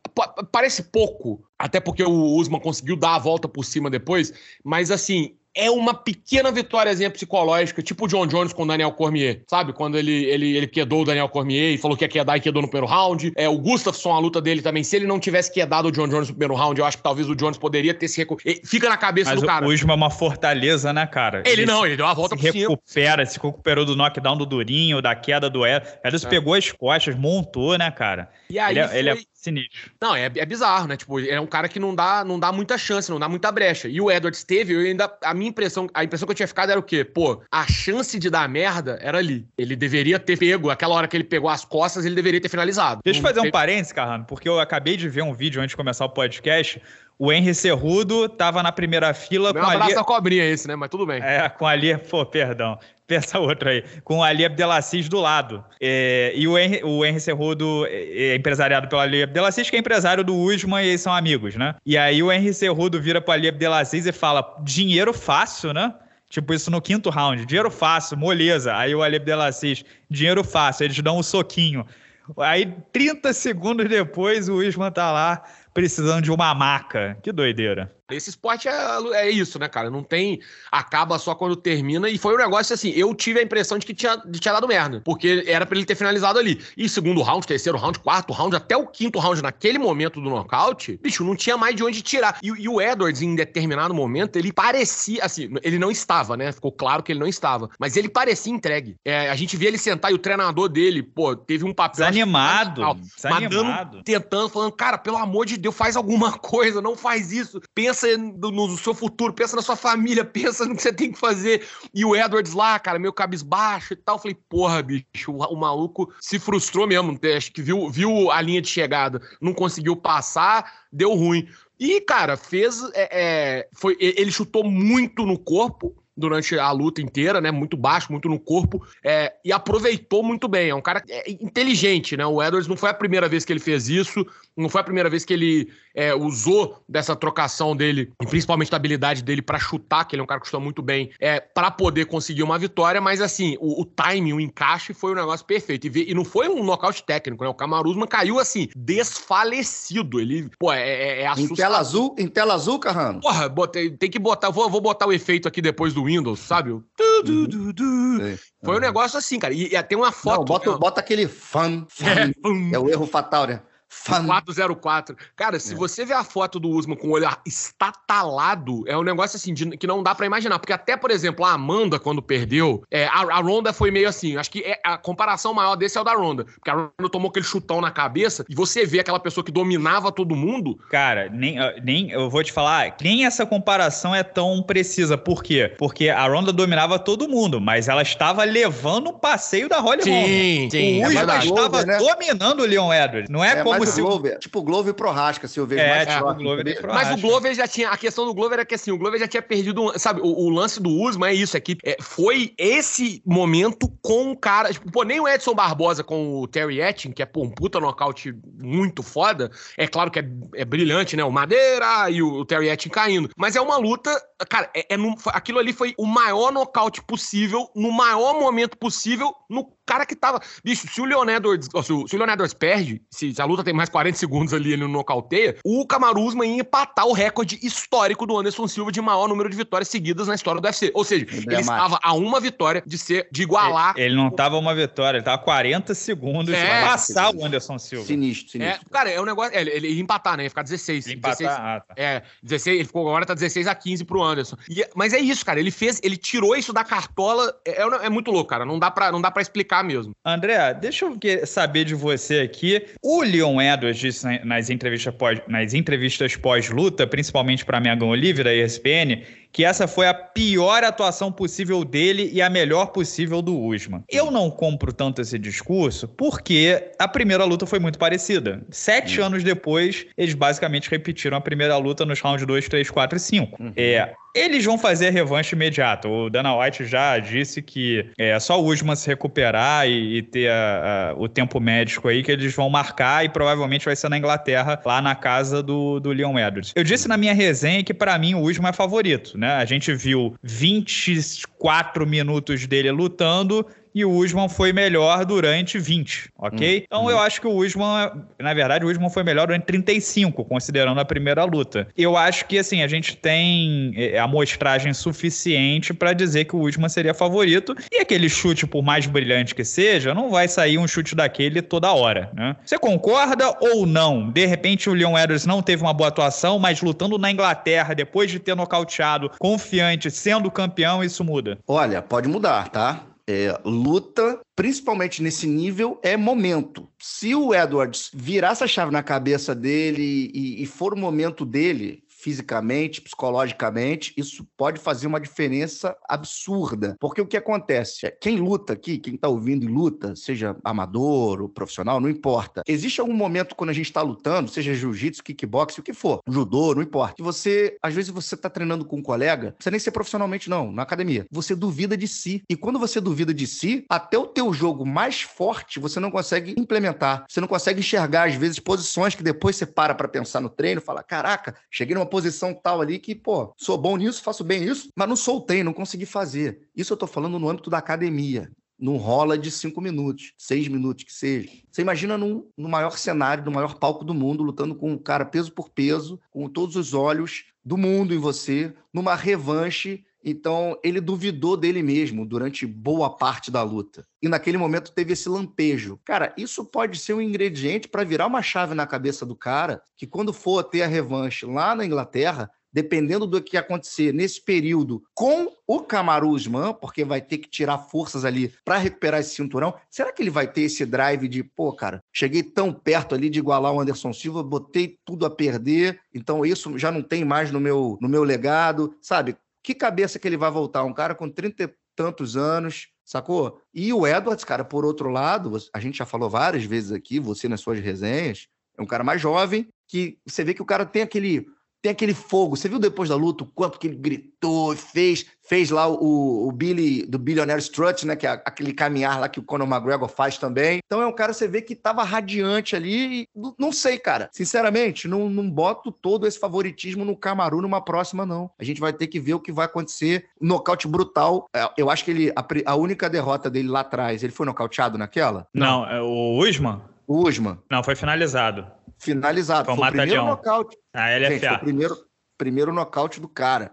Parece pouco, até porque o Usman conseguiu dar a volta por cima depois. Mas assim, é uma pequena vitóriazinha psicológica, tipo o John Jones com o Daniel Cormier, sabe? Quando ele, ele, ele quedou o Daniel Cormier e falou que ia quedar e quedou no primeiro round. É, o Gustafsson, a luta dele também, se ele não tivesse quedado o John Jones no primeiro round, eu acho que talvez o Jones poderia ter se recuperado. Fica na cabeça Mas do cara. o Usman é uma fortaleza, né, cara? Ele, ele não, ele deu uma volta se recupera, se recuperou do knockdown do Durinho, da queda do Edson. Edson é. pegou as costas, montou, né, cara? E aí ele, é, foi... ele é sinistro. Não, é, é bizarro, né? Tipo, é um cara que não dá, não dá muita chance, não dá muita brecha. E o Edwards teve, eu ainda. A minha impressão, a impressão que eu tinha ficado era o quê? Pô, a chance de dar merda era ali. Ele deveria ter pego, aquela hora que ele pegou as costas, ele deveria ter finalizado. Deixa eu fazer um parênteses, Carrano, porque eu acabei de ver um vídeo antes de começar o podcast. O Henry Cerrudo tava na primeira fila Meu com a Ali... cobrinha esse, né? Mas tudo bem. É, com a Ali... Pô, perdão. Pensa outra aí. Com o Ali Abdelaziz do lado. É, e o Henry, o Henry Cerrudo é, é empresariado pelo Ali Abdelaziz, que é empresário do Usman e eles são amigos, né? E aí o Henry Cerrudo vira pro Ali Abdelaziz e fala, dinheiro fácil, né? Tipo, isso no quinto round. Dinheiro fácil, moleza. Aí o Ali Abdelaziz, dinheiro fácil. Eles dão um soquinho. Aí, 30 segundos depois, o Usman tá lá precisando de uma maca. Que doideira. Esse esporte é, é, isso, né, cara? Não tem. Acaba só quando termina. E foi um negócio assim. Eu tive a impressão de que tinha, de tinha dado merda. Porque era pra ele ter finalizado ali. E segundo round, terceiro round, quarto round, até o quinto round, naquele momento do nocaute, bicho, não tinha mais de onde tirar. E, e o Edwards, em determinado momento, ele parecia. Assim, ele não estava, né? Ficou claro que ele não estava. Mas ele parecia entregue. É, a gente via ele sentar e o treinador dele, pô, teve um papel. Desanimado. Desanimado. tentando, falando, cara, pelo amor de Deus, faz alguma coisa, não faz isso. Pensa pensa no seu futuro, pensa na sua família, pensa no que você tem que fazer. E o Edwards lá, cara, meio cabisbaixo e tal. Eu falei, porra, bicho, o, o, maluco se frustrou mesmo. Acho que viu, viu a linha de chegada, não conseguiu passar, deu ruim. E, cara, fez. É, é, foi, ele chutou muito no corpo durante a luta inteira, né? Muito baixo, muito no corpo, é, e aproveitou muito bem. É um cara é, inteligente, né? O Edwards não foi a primeira vez que ele fez isso, não foi a primeira vez que ele é, usou dessa trocação dele, e principalmente da habilidade dele para chutar, que ele é um cara que chuta muito bem, é, para poder conseguir uma vitória, mas assim, o, o timing, o encaixe foi um negócio perfeito. E, e não foi um nocaute técnico, né? O Camaruzman caiu assim, desfalecido. Ele, pô, é, é, é assustador. Em tela azul, em tela azul, Carrano? Porra, botei, tem que botar, vou, vou botar o efeito aqui depois do Windows, sabe? Du, du, du, du. Foi um negócio assim, cara. E, e tem uma foto. Não, bota, bota aquele fan, fan. É, é o erro fatal, né? 404. Cara, se é. você vê a foto do Usman com o olho estatalado, é um negócio assim de, que não dá para imaginar. Porque até, por exemplo, a Amanda, quando perdeu, é, a, a, Ronda foi meio assim. Acho que é, a comparação maior desse é o da Ronda. Porque a Ronda tomou aquele chutão na cabeça e você vê aquela pessoa que dominava todo mundo. Cara, nem, nem eu vou te falar, nem essa comparação é tão precisa. Por quê? Porque a Ronda dominava todo mundo, mas ela estava levando o passeio da Holly Sim, sim. O Usman é estava né? dominando o Leon Edwards. Não é, é como se. Glover, tipo o Glover pro Rasca, se eu vejo é, mais tipo, o Glover Mas o Glover já tinha. A questão do Glover é que assim, o Glover já tinha perdido. Sabe, o, o lance do Usman é isso, é que é, foi esse momento com o cara. Tipo, pô, nem o Edson Barbosa com o Terry Etting, que é pô, um puta nocaute muito foda. É claro que é, é brilhante, né? O Madeira e o, o Terry Etting caindo. Mas é uma luta. Cara, é, é no, aquilo ali foi o maior nocaute possível, no maior momento possível, no cara que tava. Bicho, se o Leon Edwards, se o, se o Leon Edwards perde, se, se, a luta tem mais 40 segundos ali ele não nocauteia, o Camaruzman ia empatar o recorde histórico do Anderson Silva de maior número de vitórias seguidas na história do UFC. Ou seja, é ele estava a uma vitória de ser de igualar. Ele, ele não estava a uma vitória, ele tava 40 segundos é, de passar o Anderson Silva. Sinistro, sinistro. É, cara, é um negócio. É, ele, ele ia empatar, né? Ia ficar 16. Ia empatar, 16, ah, tá. É, 16, ele ficou agora tá 16 a 15 pro Anderson. E, mas é isso, cara. Ele fez, ele tirou isso da cartola. É, é, é muito louco, cara. Não dá pra, não dá pra explicar mesmo. André, deixa eu saber de você aqui. O Leon Edwards disse nas entrevistas pós, pós-luta, principalmente para a Megan Olive da ESPN, que essa foi a pior atuação possível dele e a melhor possível do Usman. Eu não compro tanto esse discurso porque a primeira luta foi muito parecida. Sete uhum. anos depois, eles basicamente repetiram a primeira luta nos rounds 2, 3, 4 e 5. Uhum. É, eles vão fazer a revanche imediata. O Dana White já disse que é só o Usman se recuperar e, e ter a, a, o tempo médico aí que eles vão marcar e provavelmente vai ser na Inglaterra, lá na casa do, do Leon Edwards. Eu disse na minha resenha que para mim o Usman é favorito, né? A gente viu 24 minutos dele lutando e o Usman foi melhor durante 20, ok? Hum, então hum. eu acho que o Usman, na verdade, o Usman foi melhor durante 35, considerando a primeira luta. Eu acho que, assim, a gente tem é, amostragem suficiente para dizer que o Usman seria favorito e aquele chute, por mais brilhante que seja, não vai sair um chute daquele toda hora, né? Você concorda ou não? De repente o Leon Edwards não teve uma boa atuação, mas lutando na Inglaterra, depois de ter nocauteado, confiante, sendo campeão, isso muda? Olha, pode mudar, tá? É, luta, principalmente nesse nível, é momento. Se o Edwards virar essa chave na cabeça dele e, e for o momento dele, fisicamente, psicologicamente, isso pode fazer uma diferença absurda. Porque o que acontece? Quem luta aqui, quem está ouvindo e luta, seja amador ou profissional, não importa. Existe algum momento quando a gente está lutando, seja jiu-jitsu, kickbox, o que for, judô, não importa, que você, às vezes você está treinando com um colega, não precisa nem ser profissionalmente não, na academia. Você duvida de si. E quando você duvida de si, até o teu jogo mais forte você não consegue implementar. Você não consegue enxergar, às vezes, posições que depois você para para pensar no treino fala, caraca, cheguei numa posição tal ali que, pô, sou bom nisso, faço bem isso, mas não soltei, não consegui fazer. Isso eu tô falando no âmbito da academia. Não rola de cinco minutos, seis minutos que seja. Você imagina num, no maior cenário, no maior palco do mundo, lutando com um cara peso por peso, com todos os olhos do mundo em você, numa revanche então, ele duvidou dele mesmo durante boa parte da luta. E naquele momento teve esse lampejo. Cara, isso pode ser um ingrediente para virar uma chave na cabeça do cara, que quando for ter a revanche lá na Inglaterra, dependendo do que acontecer nesse período com o Kamaru Usman, porque vai ter que tirar forças ali para recuperar esse cinturão, será que ele vai ter esse drive de, pô, cara, cheguei tão perto ali de igualar o Anderson Silva, botei tudo a perder, então isso já não tem mais no meu, no meu legado, sabe? Que cabeça que ele vai voltar? Um cara com 30 e tantos anos, sacou? E o Edwards, cara, por outro lado, a gente já falou várias vezes aqui, você nas suas resenhas, é um cara mais jovem, que você vê que o cara tem aquele tem aquele fogo. Você viu depois da luta o quanto que ele gritou, fez, fez lá o, o Billy do Billionaire Strut, né? Que é aquele caminhar lá que o Conor McGregor faz também. Então é um cara, você vê que tava radiante ali. E, não sei, cara. Sinceramente, não, não boto todo esse favoritismo no Camaru numa próxima, não. A gente vai ter que ver o que vai acontecer. Nocaute brutal. É, eu acho que ele. A, a única derrota dele lá atrás, ele foi nocauteado naquela? Não, não é o Usman? O Usman. Não, foi finalizado. Finalizado. Foi, foi o primeiro nocaute. A LFA. Gente, foi o primeiro, primeiro nocaute do cara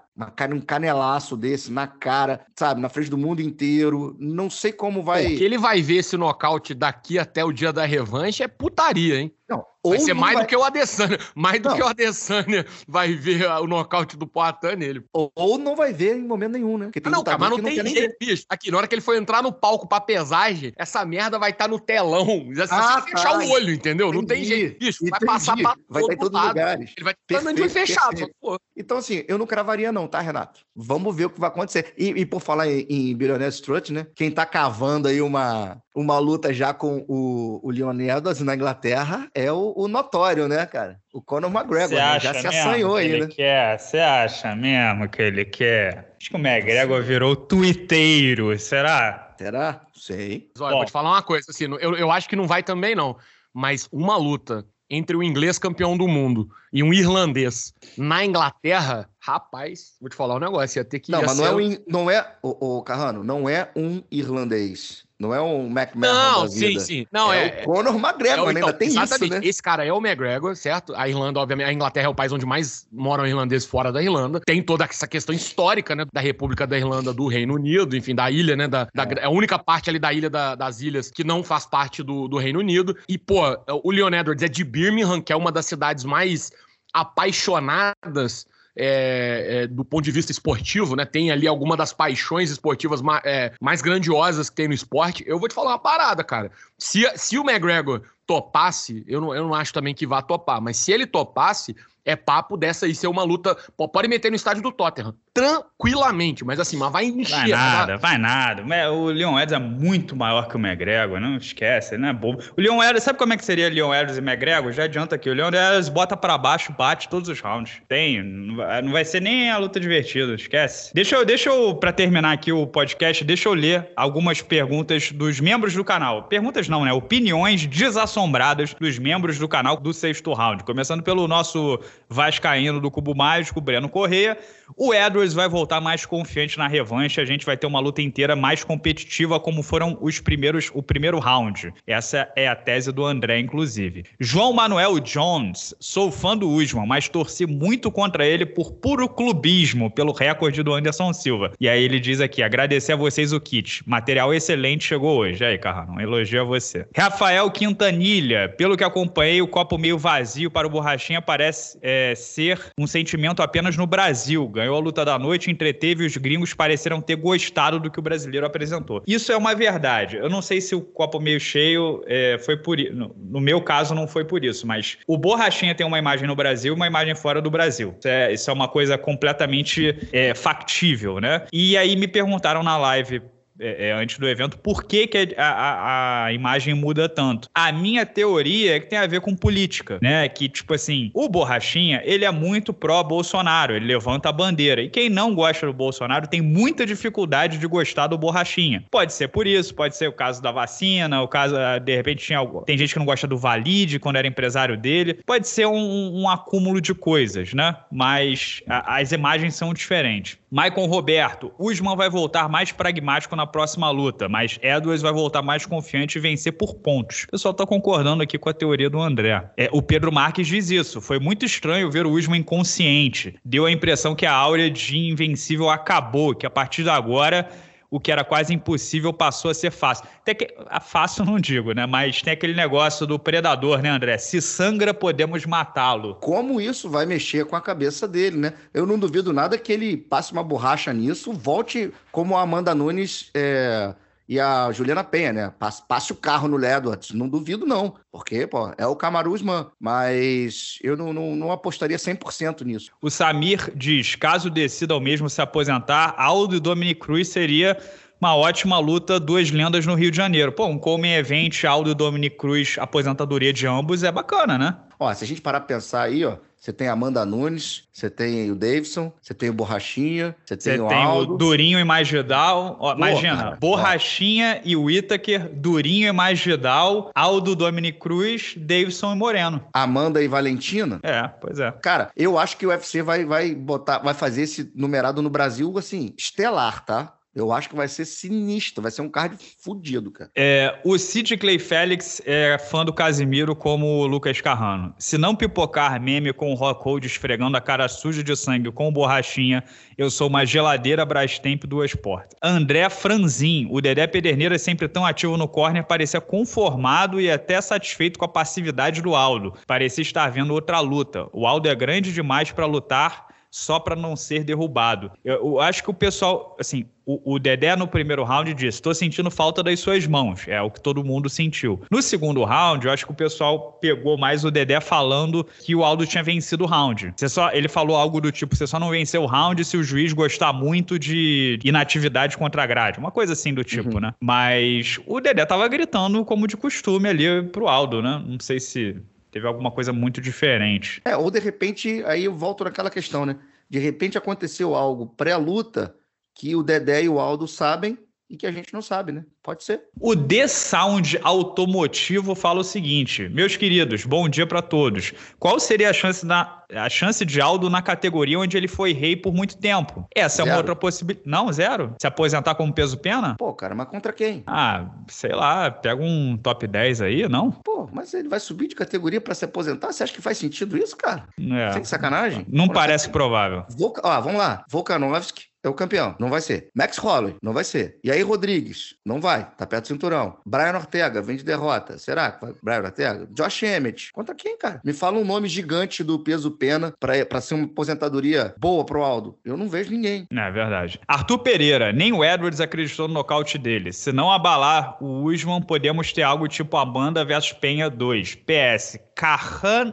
um canelaço desse na cara, sabe, na frente do mundo inteiro. Não sei como vai. O que ele vai ver esse nocaute daqui até o dia da revanche é putaria, hein? Não. Vai ser mais vai... do que o Adesanya. Mais do não. que o Adesanya vai ver o nocaute do Poatan nele. Ou, ou, não vai ver em momento nenhum, né? Porque tem ah, não, cara, mas não, não tem jeito, bicho. Aqui, na hora que ele for entrar no palco pra pesagem, essa merda vai estar tá no telão. Assim, ah, fechar o olho, entendeu? Entendi. Não tem jeito. Bicho, vai passar pra Vai estar em todos os lugares. Ele vai estar andando de fechado. Então, assim, eu não cravaria não, tá, Renato? Vamos ver o que vai acontecer. E, e por falar em, em Billionaire Strut, né? Quem tá cavando aí uma, uma luta já com o, o Leon Edwards na Inglaterra é o, o notório, né, cara? O Conor McGregor, né? já se assanhou aí, ele né? Quer? Você acha mesmo que ele quer? Acho que o McGregor virou tuiteiro, será? Será? Sei. Olha, Bom, vou te falar uma coisa, assim, eu, eu acho que não vai também, não. Mas uma luta entre o inglês campeão do mundo e um irlandês na Inglaterra, rapaz, vou te falar um negócio, ia ter que... Não, mas não é, um, não é, Carrano, não é um irlandês. Não é um McMahon Não, sim, sim. Não, é, é o Conor McGregor, é, então, ainda tem isso, né? Esse cara é o McGregor, certo? A Irlanda, obviamente, a Inglaterra é o país onde mais moram irlandeses fora da Irlanda. Tem toda essa questão histórica, né? Da República da Irlanda, do Reino Unido, enfim, da ilha, né? Da, da é. a única parte ali da ilha da, das ilhas que não faz parte do, do Reino Unido. E, pô, o Leon Edwards é de Birmingham, que é uma das cidades mais apaixonadas é, é, do ponto de vista esportivo, né? Tem ali alguma das paixões esportivas ma é, mais grandiosas que tem no esporte. Eu vou te falar uma parada, cara. Se, se o McGregor topasse, eu não, eu não acho também que vá topar, mas se ele topasse, é papo dessa aí ser uma luta. Pode meter no estádio do Tottenham. Tranquilamente, mas assim, mas vai encher. Vai nada, vai nada. O Leon Edwards é muito maior que o McGregor, não esquece, não é bobo. O Leon Edwards, sabe como é que seria Leon Edwards e McGregor? Já adianta aqui. O Leon Edwards bota para baixo, bate todos os rounds. Tem, não vai ser nem a luta divertida, esquece. Deixa eu, deixa eu para terminar aqui o podcast, deixa eu ler algumas perguntas dos membros do canal. Perguntas não, né? Opiniões desassombradas dos membros do canal do sexto round. Começando pelo nosso Vascaíno do Cubo Mágico, Breno Correia. O Edwards vai voltar mais confiante na revanche. A gente vai ter uma luta inteira mais competitiva, como foram os primeiros, o primeiro round. Essa é a tese do André, inclusive. João Manuel Jones. Sou fã do Usman, mas torci muito contra ele por puro clubismo, pelo recorde do Anderson Silva. E aí ele diz aqui: agradecer a vocês o kit. Material excelente chegou hoje. Aí, Carrão, elogio a você. Rafael Quintanilha. Pelo que acompanhei, o copo meio vazio para o Borrachinha parece. É, ser um sentimento apenas no Brasil. Ganhou a luta da noite, entreteve os gringos pareceram ter gostado do que o brasileiro apresentou. Isso é uma verdade. Eu não sei se o copo meio cheio é, foi por. No, no, meu caso, não foi por isso, mas o Borrachinha tem uma imagem no Brasil uma imagem fora do Brasil. Isso é, isso é uma coisa completamente é, factível, né? E aí me perguntaram na live é, é, antes do evento, por que, que a, a, a, imagem muda tanto? A minha teoria é que tem a ver com política, né? Que, tipo assim, o Borrachinha, ele é muito pró-Bolsonaro, ele levanta a bandeira. E quem não gosta do Bolsonaro tem muita dificuldade de gostar do Borrachinha. Pode ser por isso, pode ser o caso da vacina, o caso, ah, de repente, tinha algo. Tem gente que não gosta do Valide quando era empresário dele. Pode ser um, um acúmulo de coisas, né? Mas a, as imagens são diferentes. Maicon Roberto, Usman vai voltar mais pragmático na próxima luta, mas Edwards vai voltar mais confiante e vencer por pontos. O pessoal tá concordando aqui com a teoria do André. É, o Pedro Marques diz isso. Foi muito estranho ver o Usman inconsciente. Deu a impressão que a áurea de invencível acabou, que a partir de agora o que era quase impossível passou a ser fácil. Até que, fácil não digo, né? Mas tem aquele negócio do predador, né, André? Se sangra, podemos matá-lo. Como isso vai mexer com a cabeça dele, né? Eu não duvido nada que ele passe uma borracha nisso, volte como a Amanda Nunes. É e a Juliana Penha, né? Passe, passe o carro no Edwards. Não duvido, não. Porque, pô, é o Camaruzman. Mas eu não, não, não apostaria 100% nisso. O Samir diz: caso decida ao mesmo se aposentar, Aldo e Dominic Cruz seria uma ótima luta, duas lendas no Rio de Janeiro. Pô, um Come Event, Aldo e Dominic Cruz, aposentadoria de ambos é bacana, né? Ó, se a gente parar pra pensar aí, ó, você tem a Amanda Nunes, você tem o Davidson, você tem o Borrachinha, você tem, o tem o Durinho e mais Vidal. Ó, imagina, cara, Borrachinha ó. e o Itaker, Durinho e mais Vidal, Aldo Dominic Cruz, Davidson e Moreno. Amanda e Valentina? É, pois é. Cara, eu acho que o UFC vai, vai botar, vai fazer esse numerado no Brasil, assim, estelar, tá? Eu acho que vai ser sinistro, vai ser um card fudido, cara. É, o Sid Clay Félix é fã do Casimiro como o Lucas Carrano. Se não pipocar meme com o Rockhold esfregando a cara suja de sangue com borrachinha, eu sou uma geladeira Brastemp duas portas. André Franzin, o Dedé Pederneira sempre tão ativo no corner, parecia conformado e até satisfeito com a passividade do Aldo. Parecia estar vendo outra luta. O Aldo é grande demais para lutar só para não ser derrubado. Eu, eu, acho que o pessoal, assim, o, o Dedé no primeiro round disse: estou sentindo falta das suas mãos. É o que todo mundo sentiu. No segundo round, eu acho que o pessoal pegou mais o Dedé falando que o Aldo tinha vencido o round. Você só, ele falou algo do tipo: você só não venceu o round se o juiz gostar muito de inatividade contra a grade. Uma coisa assim do tipo, uhum. né? Mas o Dedé tava gritando como de costume ali pro Aldo, né? Não sei se teve alguma coisa muito diferente. É, ou de repente, aí eu volto naquela questão, né? De repente aconteceu algo pré-luta que o Dedé e o Aldo sabem e que a gente não sabe, né? Pode ser. O The Sound Automotivo fala o seguinte: Meus queridos, bom dia para todos. Qual seria a chance, na, a chance de Aldo na categoria onde ele foi rei por muito tempo? Essa zero. é uma outra possibilidade. Não, zero? Se aposentar como peso pena? Pô, cara, mas contra quem? Ah, sei lá, pega um top 10 aí, não? Pô, mas ele vai subir de categoria para se aposentar? Você acha que faz sentido isso, cara? É. Sem sacanagem? Não parece provável. Volca... Ó, vamos lá. Volkanovski é o campeão. Não vai ser. Max Holloway, não vai ser. E aí, Rodrigues, não vai. Tá perto do cinturão. Brian Ortega, vem de derrota. Será que vai? Brian Ortega? Josh Emmett. Contra quem, cara? Me fala um nome gigante do peso pena pra, pra ser uma aposentadoria boa pro Aldo. Eu não vejo ninguém. É verdade. Arthur Pereira, nem o Edwards acreditou no nocaute dele. Se não abalar o Usman, podemos ter algo tipo Amanda versus Penha 2. PS, Carran...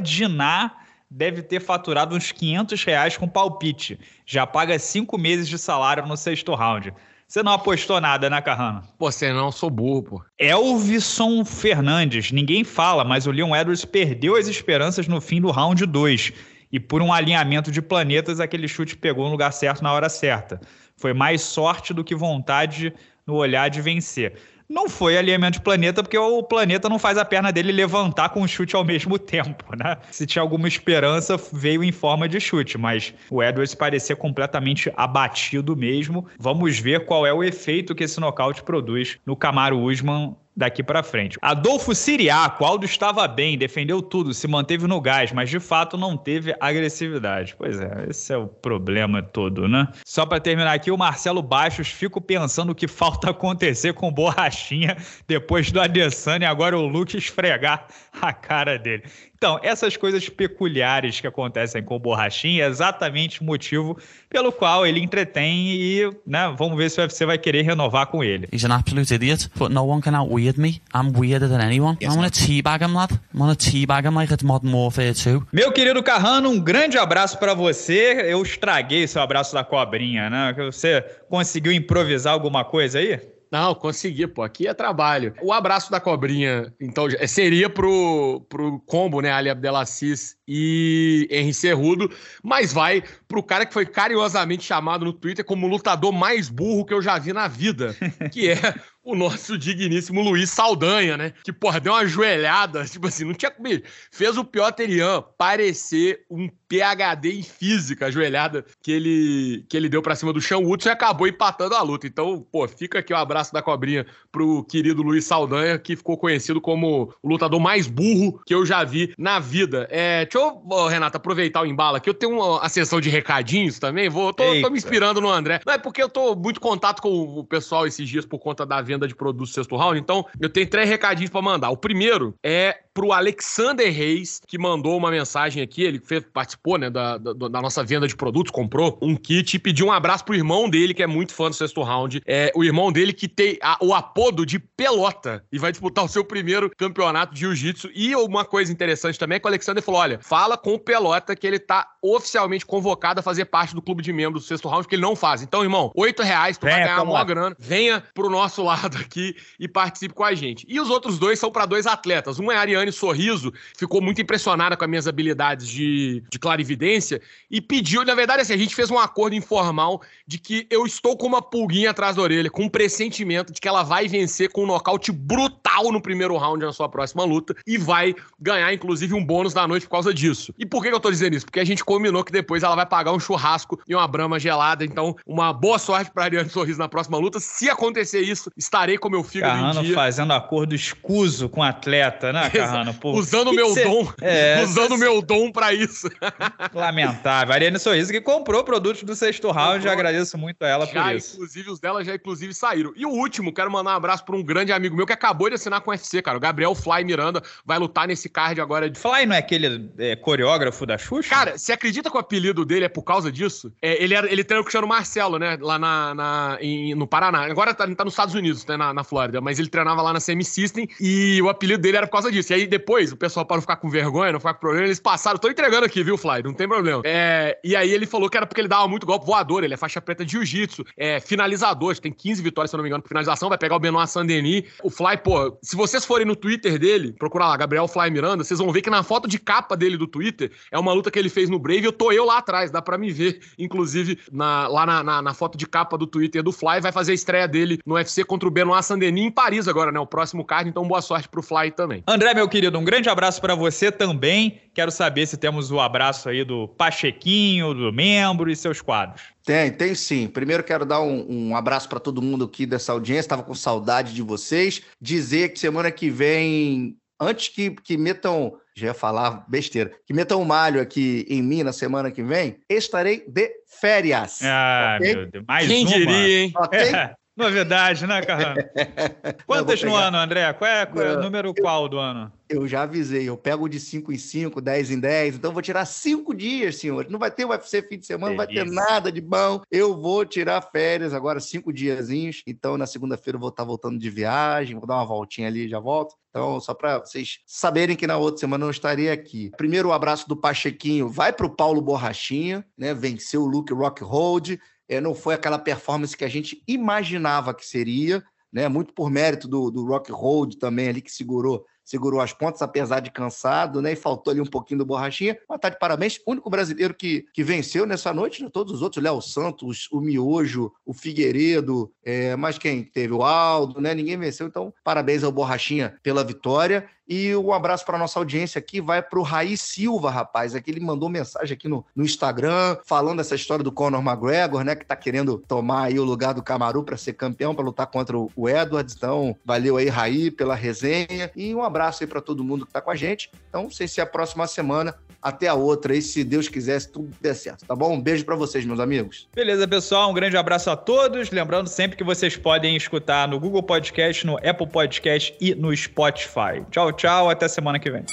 Diná deve ter faturado uns 500 reais com palpite. Já paga cinco meses de salário no sexto round. Você não apostou nada, né, Carrano? Pô, você não, sou burro, pô. Elvison Fernandes. Ninguém fala, mas o Leon Edwards perdeu as esperanças no fim do round 2. E por um alinhamento de planetas, aquele chute pegou no lugar certo na hora certa. Foi mais sorte do que vontade no olhar de vencer não foi alinhamento de planeta, porque o planeta não faz a perna dele levantar com o chute ao mesmo tempo, né? Se tinha alguma esperança, veio em forma de chute, mas o Edwards parecia completamente abatido mesmo. Vamos ver qual é o efeito que esse nocaute produz no Camaro Usman daqui para frente. Adolfo Siriaco, Aldo estava bem, defendeu tudo, se manteve no gás, mas de fato não teve agressividade. Pois é, esse é o problema todo, né? Só para terminar aqui, o Marcelo Baixos, fico pensando o que falta acontecer com Borrachinha depois do Adesanya e agora o Luke esfregar a cara dele. Então, essas coisas peculiares que acontecem com o Borrachinha é exatamente o motivo pelo qual ele entretém e, né, vamos ver se o UFC vai querer renovar com ele. He's an absolute idiot, but no one can outweird me. I'm weirder than anyone. Yes, I'm gonna teabag him, lad. I'm gonna teabag him like it's Modern Warfare 2. Meu querido Carrano, um grande abraço para você. Eu estraguei seu abraço da cobrinha, né? Você conseguiu improvisar alguma coisa aí? Não, consegui, pô. Aqui é trabalho. O abraço da cobrinha, então, seria pro, pro combo, né? Ali Abdelaziz e Henry Cerrudo, mas vai pro cara que foi carinhosamente chamado no Twitter como o lutador mais burro que eu já vi na vida, que é o nosso digníssimo Luiz Saldanha, né? Que, porra, deu uma joelhada, tipo assim, não tinha comido. Fez o Piotr Ian parecer um PHD em física, a joelhada que ele, que ele deu pra cima do Sean Woodson e acabou empatando a luta. Então, pô, fica aqui o um abraço da cobrinha pro querido Luiz Saldanha, que ficou conhecido como o lutador mais burro que eu já vi na vida. É, deixa eu, Renato, aproveitar o embalo aqui. Eu tenho uma, a sessão de recadinhos também, vou, tô, tô me inspirando no André. Não, é porque eu tô muito contato com o pessoal esses dias por conta da venda de produtos sexto round. Então, eu tenho três recadinhos para mandar. O primeiro é pro Alexander Reis, que mandou uma mensagem aqui. Ele fez, participou né, da, da, da, nossa venda de produtos, comprou um kit e pediu um abraço pro irmão dele, que é muito fã do sexto round. É o irmão dele que tem a, o apodo de Pelota e vai disputar o seu primeiro campeonato de jiu-jitsu. E uma coisa interessante também é que o Alexander falou: olha, fala com o Pelota que ele tá oficialmente convocado a fazer parte do clube de membros do sexto round, que ele não faz. Então, irmão, oito reais, tu vai ganhar uma maior grana. Venha pro nosso lado aqui e participe com a gente. E os outros dois são para dois atletas. Um é a Ariane Sorriso, ficou muito impressionada com as minhas habilidades de, de clarividência e pediu, na verdade, assim, a gente fez um acordo informal de que eu estou com uma pulguinha atrás da orelha, com um pressentimento de que ela vai vencer com um nocaute brutal no primeiro round na sua próxima luta e vai ganhar, inclusive, um bônus da noite por causa disso. E por que eu tô dizendo isso? Porque a gente combinou que depois ela vai pagar um churrasco e uma brama gelada. Então, uma boa sorte pra Ariane Sorriso na próxima luta. Se acontecer isso, estarei com meu fígado Carrano em dia. fazendo acordo escuso com o atleta, né, Carrano? Pô, usando o meu cê... dom. É, usando o meu dom pra isso. Lamentável. Ariane Sorriso que comprou produtos do sexto round. Já agradeço muito a ela já, por isso. Inclusive, os dela já, inclusive, saíram. E o último, quero mandar um abraço pra um grande amigo meu que acabou de assinar com o UFC, cara. O Gabriel Fly Miranda vai lutar nesse card agora. De... Fly não é aquele é, coreógrafo da Xuxa? Cara, você acredita que o apelido dele é por causa disso? É, ele, era, ele treina com o Cristiano Marcelo, né? Lá na, na em, no Paraná. Agora tá, tá nos Estados Unidos, né? Na, na Flórida. Mas ele treinava lá na Semi-System e o apelido dele era por causa disso. E aí depois, o pessoal, para não ficar com vergonha, não ficar com problema, eles passaram. Tô entregando aqui, viu, Fly? Não tem problema. É, e aí ele falou que era porque ele dava muito golpe voador. Ele é faixa preta de jiu-jitsu, é finalizador. Tem 15 vitórias, se eu não me engano, por finalização. Vai pegar o Benoit Sandeni. O Fly, pô, se vocês forem no Twitter dele, procurar lá, Gabriel Fly Miranda, vocês vão ver que na foto de capa dele do Twitter é uma luta que ele fez no Brave. Eu tô eu lá atrás, dá pra me ver, inclusive, na, lá na, na, na, foto de capa do Twitter do Fly. Vai fazer a estreia dele no UFC contra o Benoit Sandeni em Paris agora, né? O próximo card. Então, boa sorte pro Fly também. André, meu querido, um grande abraço para você também. Quero saber se temos o abraço aí do Pachequinho, do membro e seus quadros. Tem, tem sim. Primeiro quero dar um, um abraço para todo mundo aqui dessa audiência. Estava com saudade de vocês. Dizer que semana que vem, antes que, que metam já ia falar besteira. Que metam um malho aqui em mim na semana que vem, estarei de férias. Ah, okay? meu Deus. Mais Quem uma. diria, hein? Ok? É. Novidade, né, Carrano? Quantas no ano, André? Qual é, qual é o número qual do ano? Eu já avisei, eu pego de 5 em 5, 10 em 10, então eu vou tirar 5 dias, senhor. Não vai ter UFC fim de semana, não vai ter nada de bom. Eu vou tirar férias agora, 5 diazinhos. Então, na segunda-feira eu vou estar voltando de viagem, vou dar uma voltinha ali e já volto. Então, só para vocês saberem que na outra semana eu estarei aqui. Primeiro, o abraço do Pachequinho vai para o Paulo Borrachinha, né? Venceu o Luke Rockhold. É, não foi aquela performance que a gente imaginava que seria, né? Muito por mérito do, do Rock Hold também ali que segurou segurou as pontas, apesar de cansado, né? E faltou ali um pouquinho do borrachinha. Mas tá de parabéns. Único brasileiro que, que venceu nessa noite, né? todos os outros, Léo Santos, o Miojo, o Figueiredo, é, mas quem teve? O Aldo, né? Ninguém venceu. Então, parabéns ao Borrachinha pela vitória. E um abraço para nossa audiência aqui vai para o Raí Silva, rapaz. Aqui ele mandou mensagem aqui no, no Instagram, falando essa história do Conor McGregor, né? Que tá querendo tomar aí o lugar do Camaru para ser campeão, para lutar contra o Edwards. Então, valeu aí, Raí, pela resenha. E um abraço aí para todo mundo que tá com a gente. Então, não sei se é a próxima semana até a outra aí, se Deus quiser, se tudo der certo, tá bom? Um beijo para vocês, meus amigos. Beleza, pessoal, um grande abraço a todos. Lembrando sempre que vocês podem escutar no Google Podcast, no Apple Podcast e no Spotify. Tchau. Até semana que vem.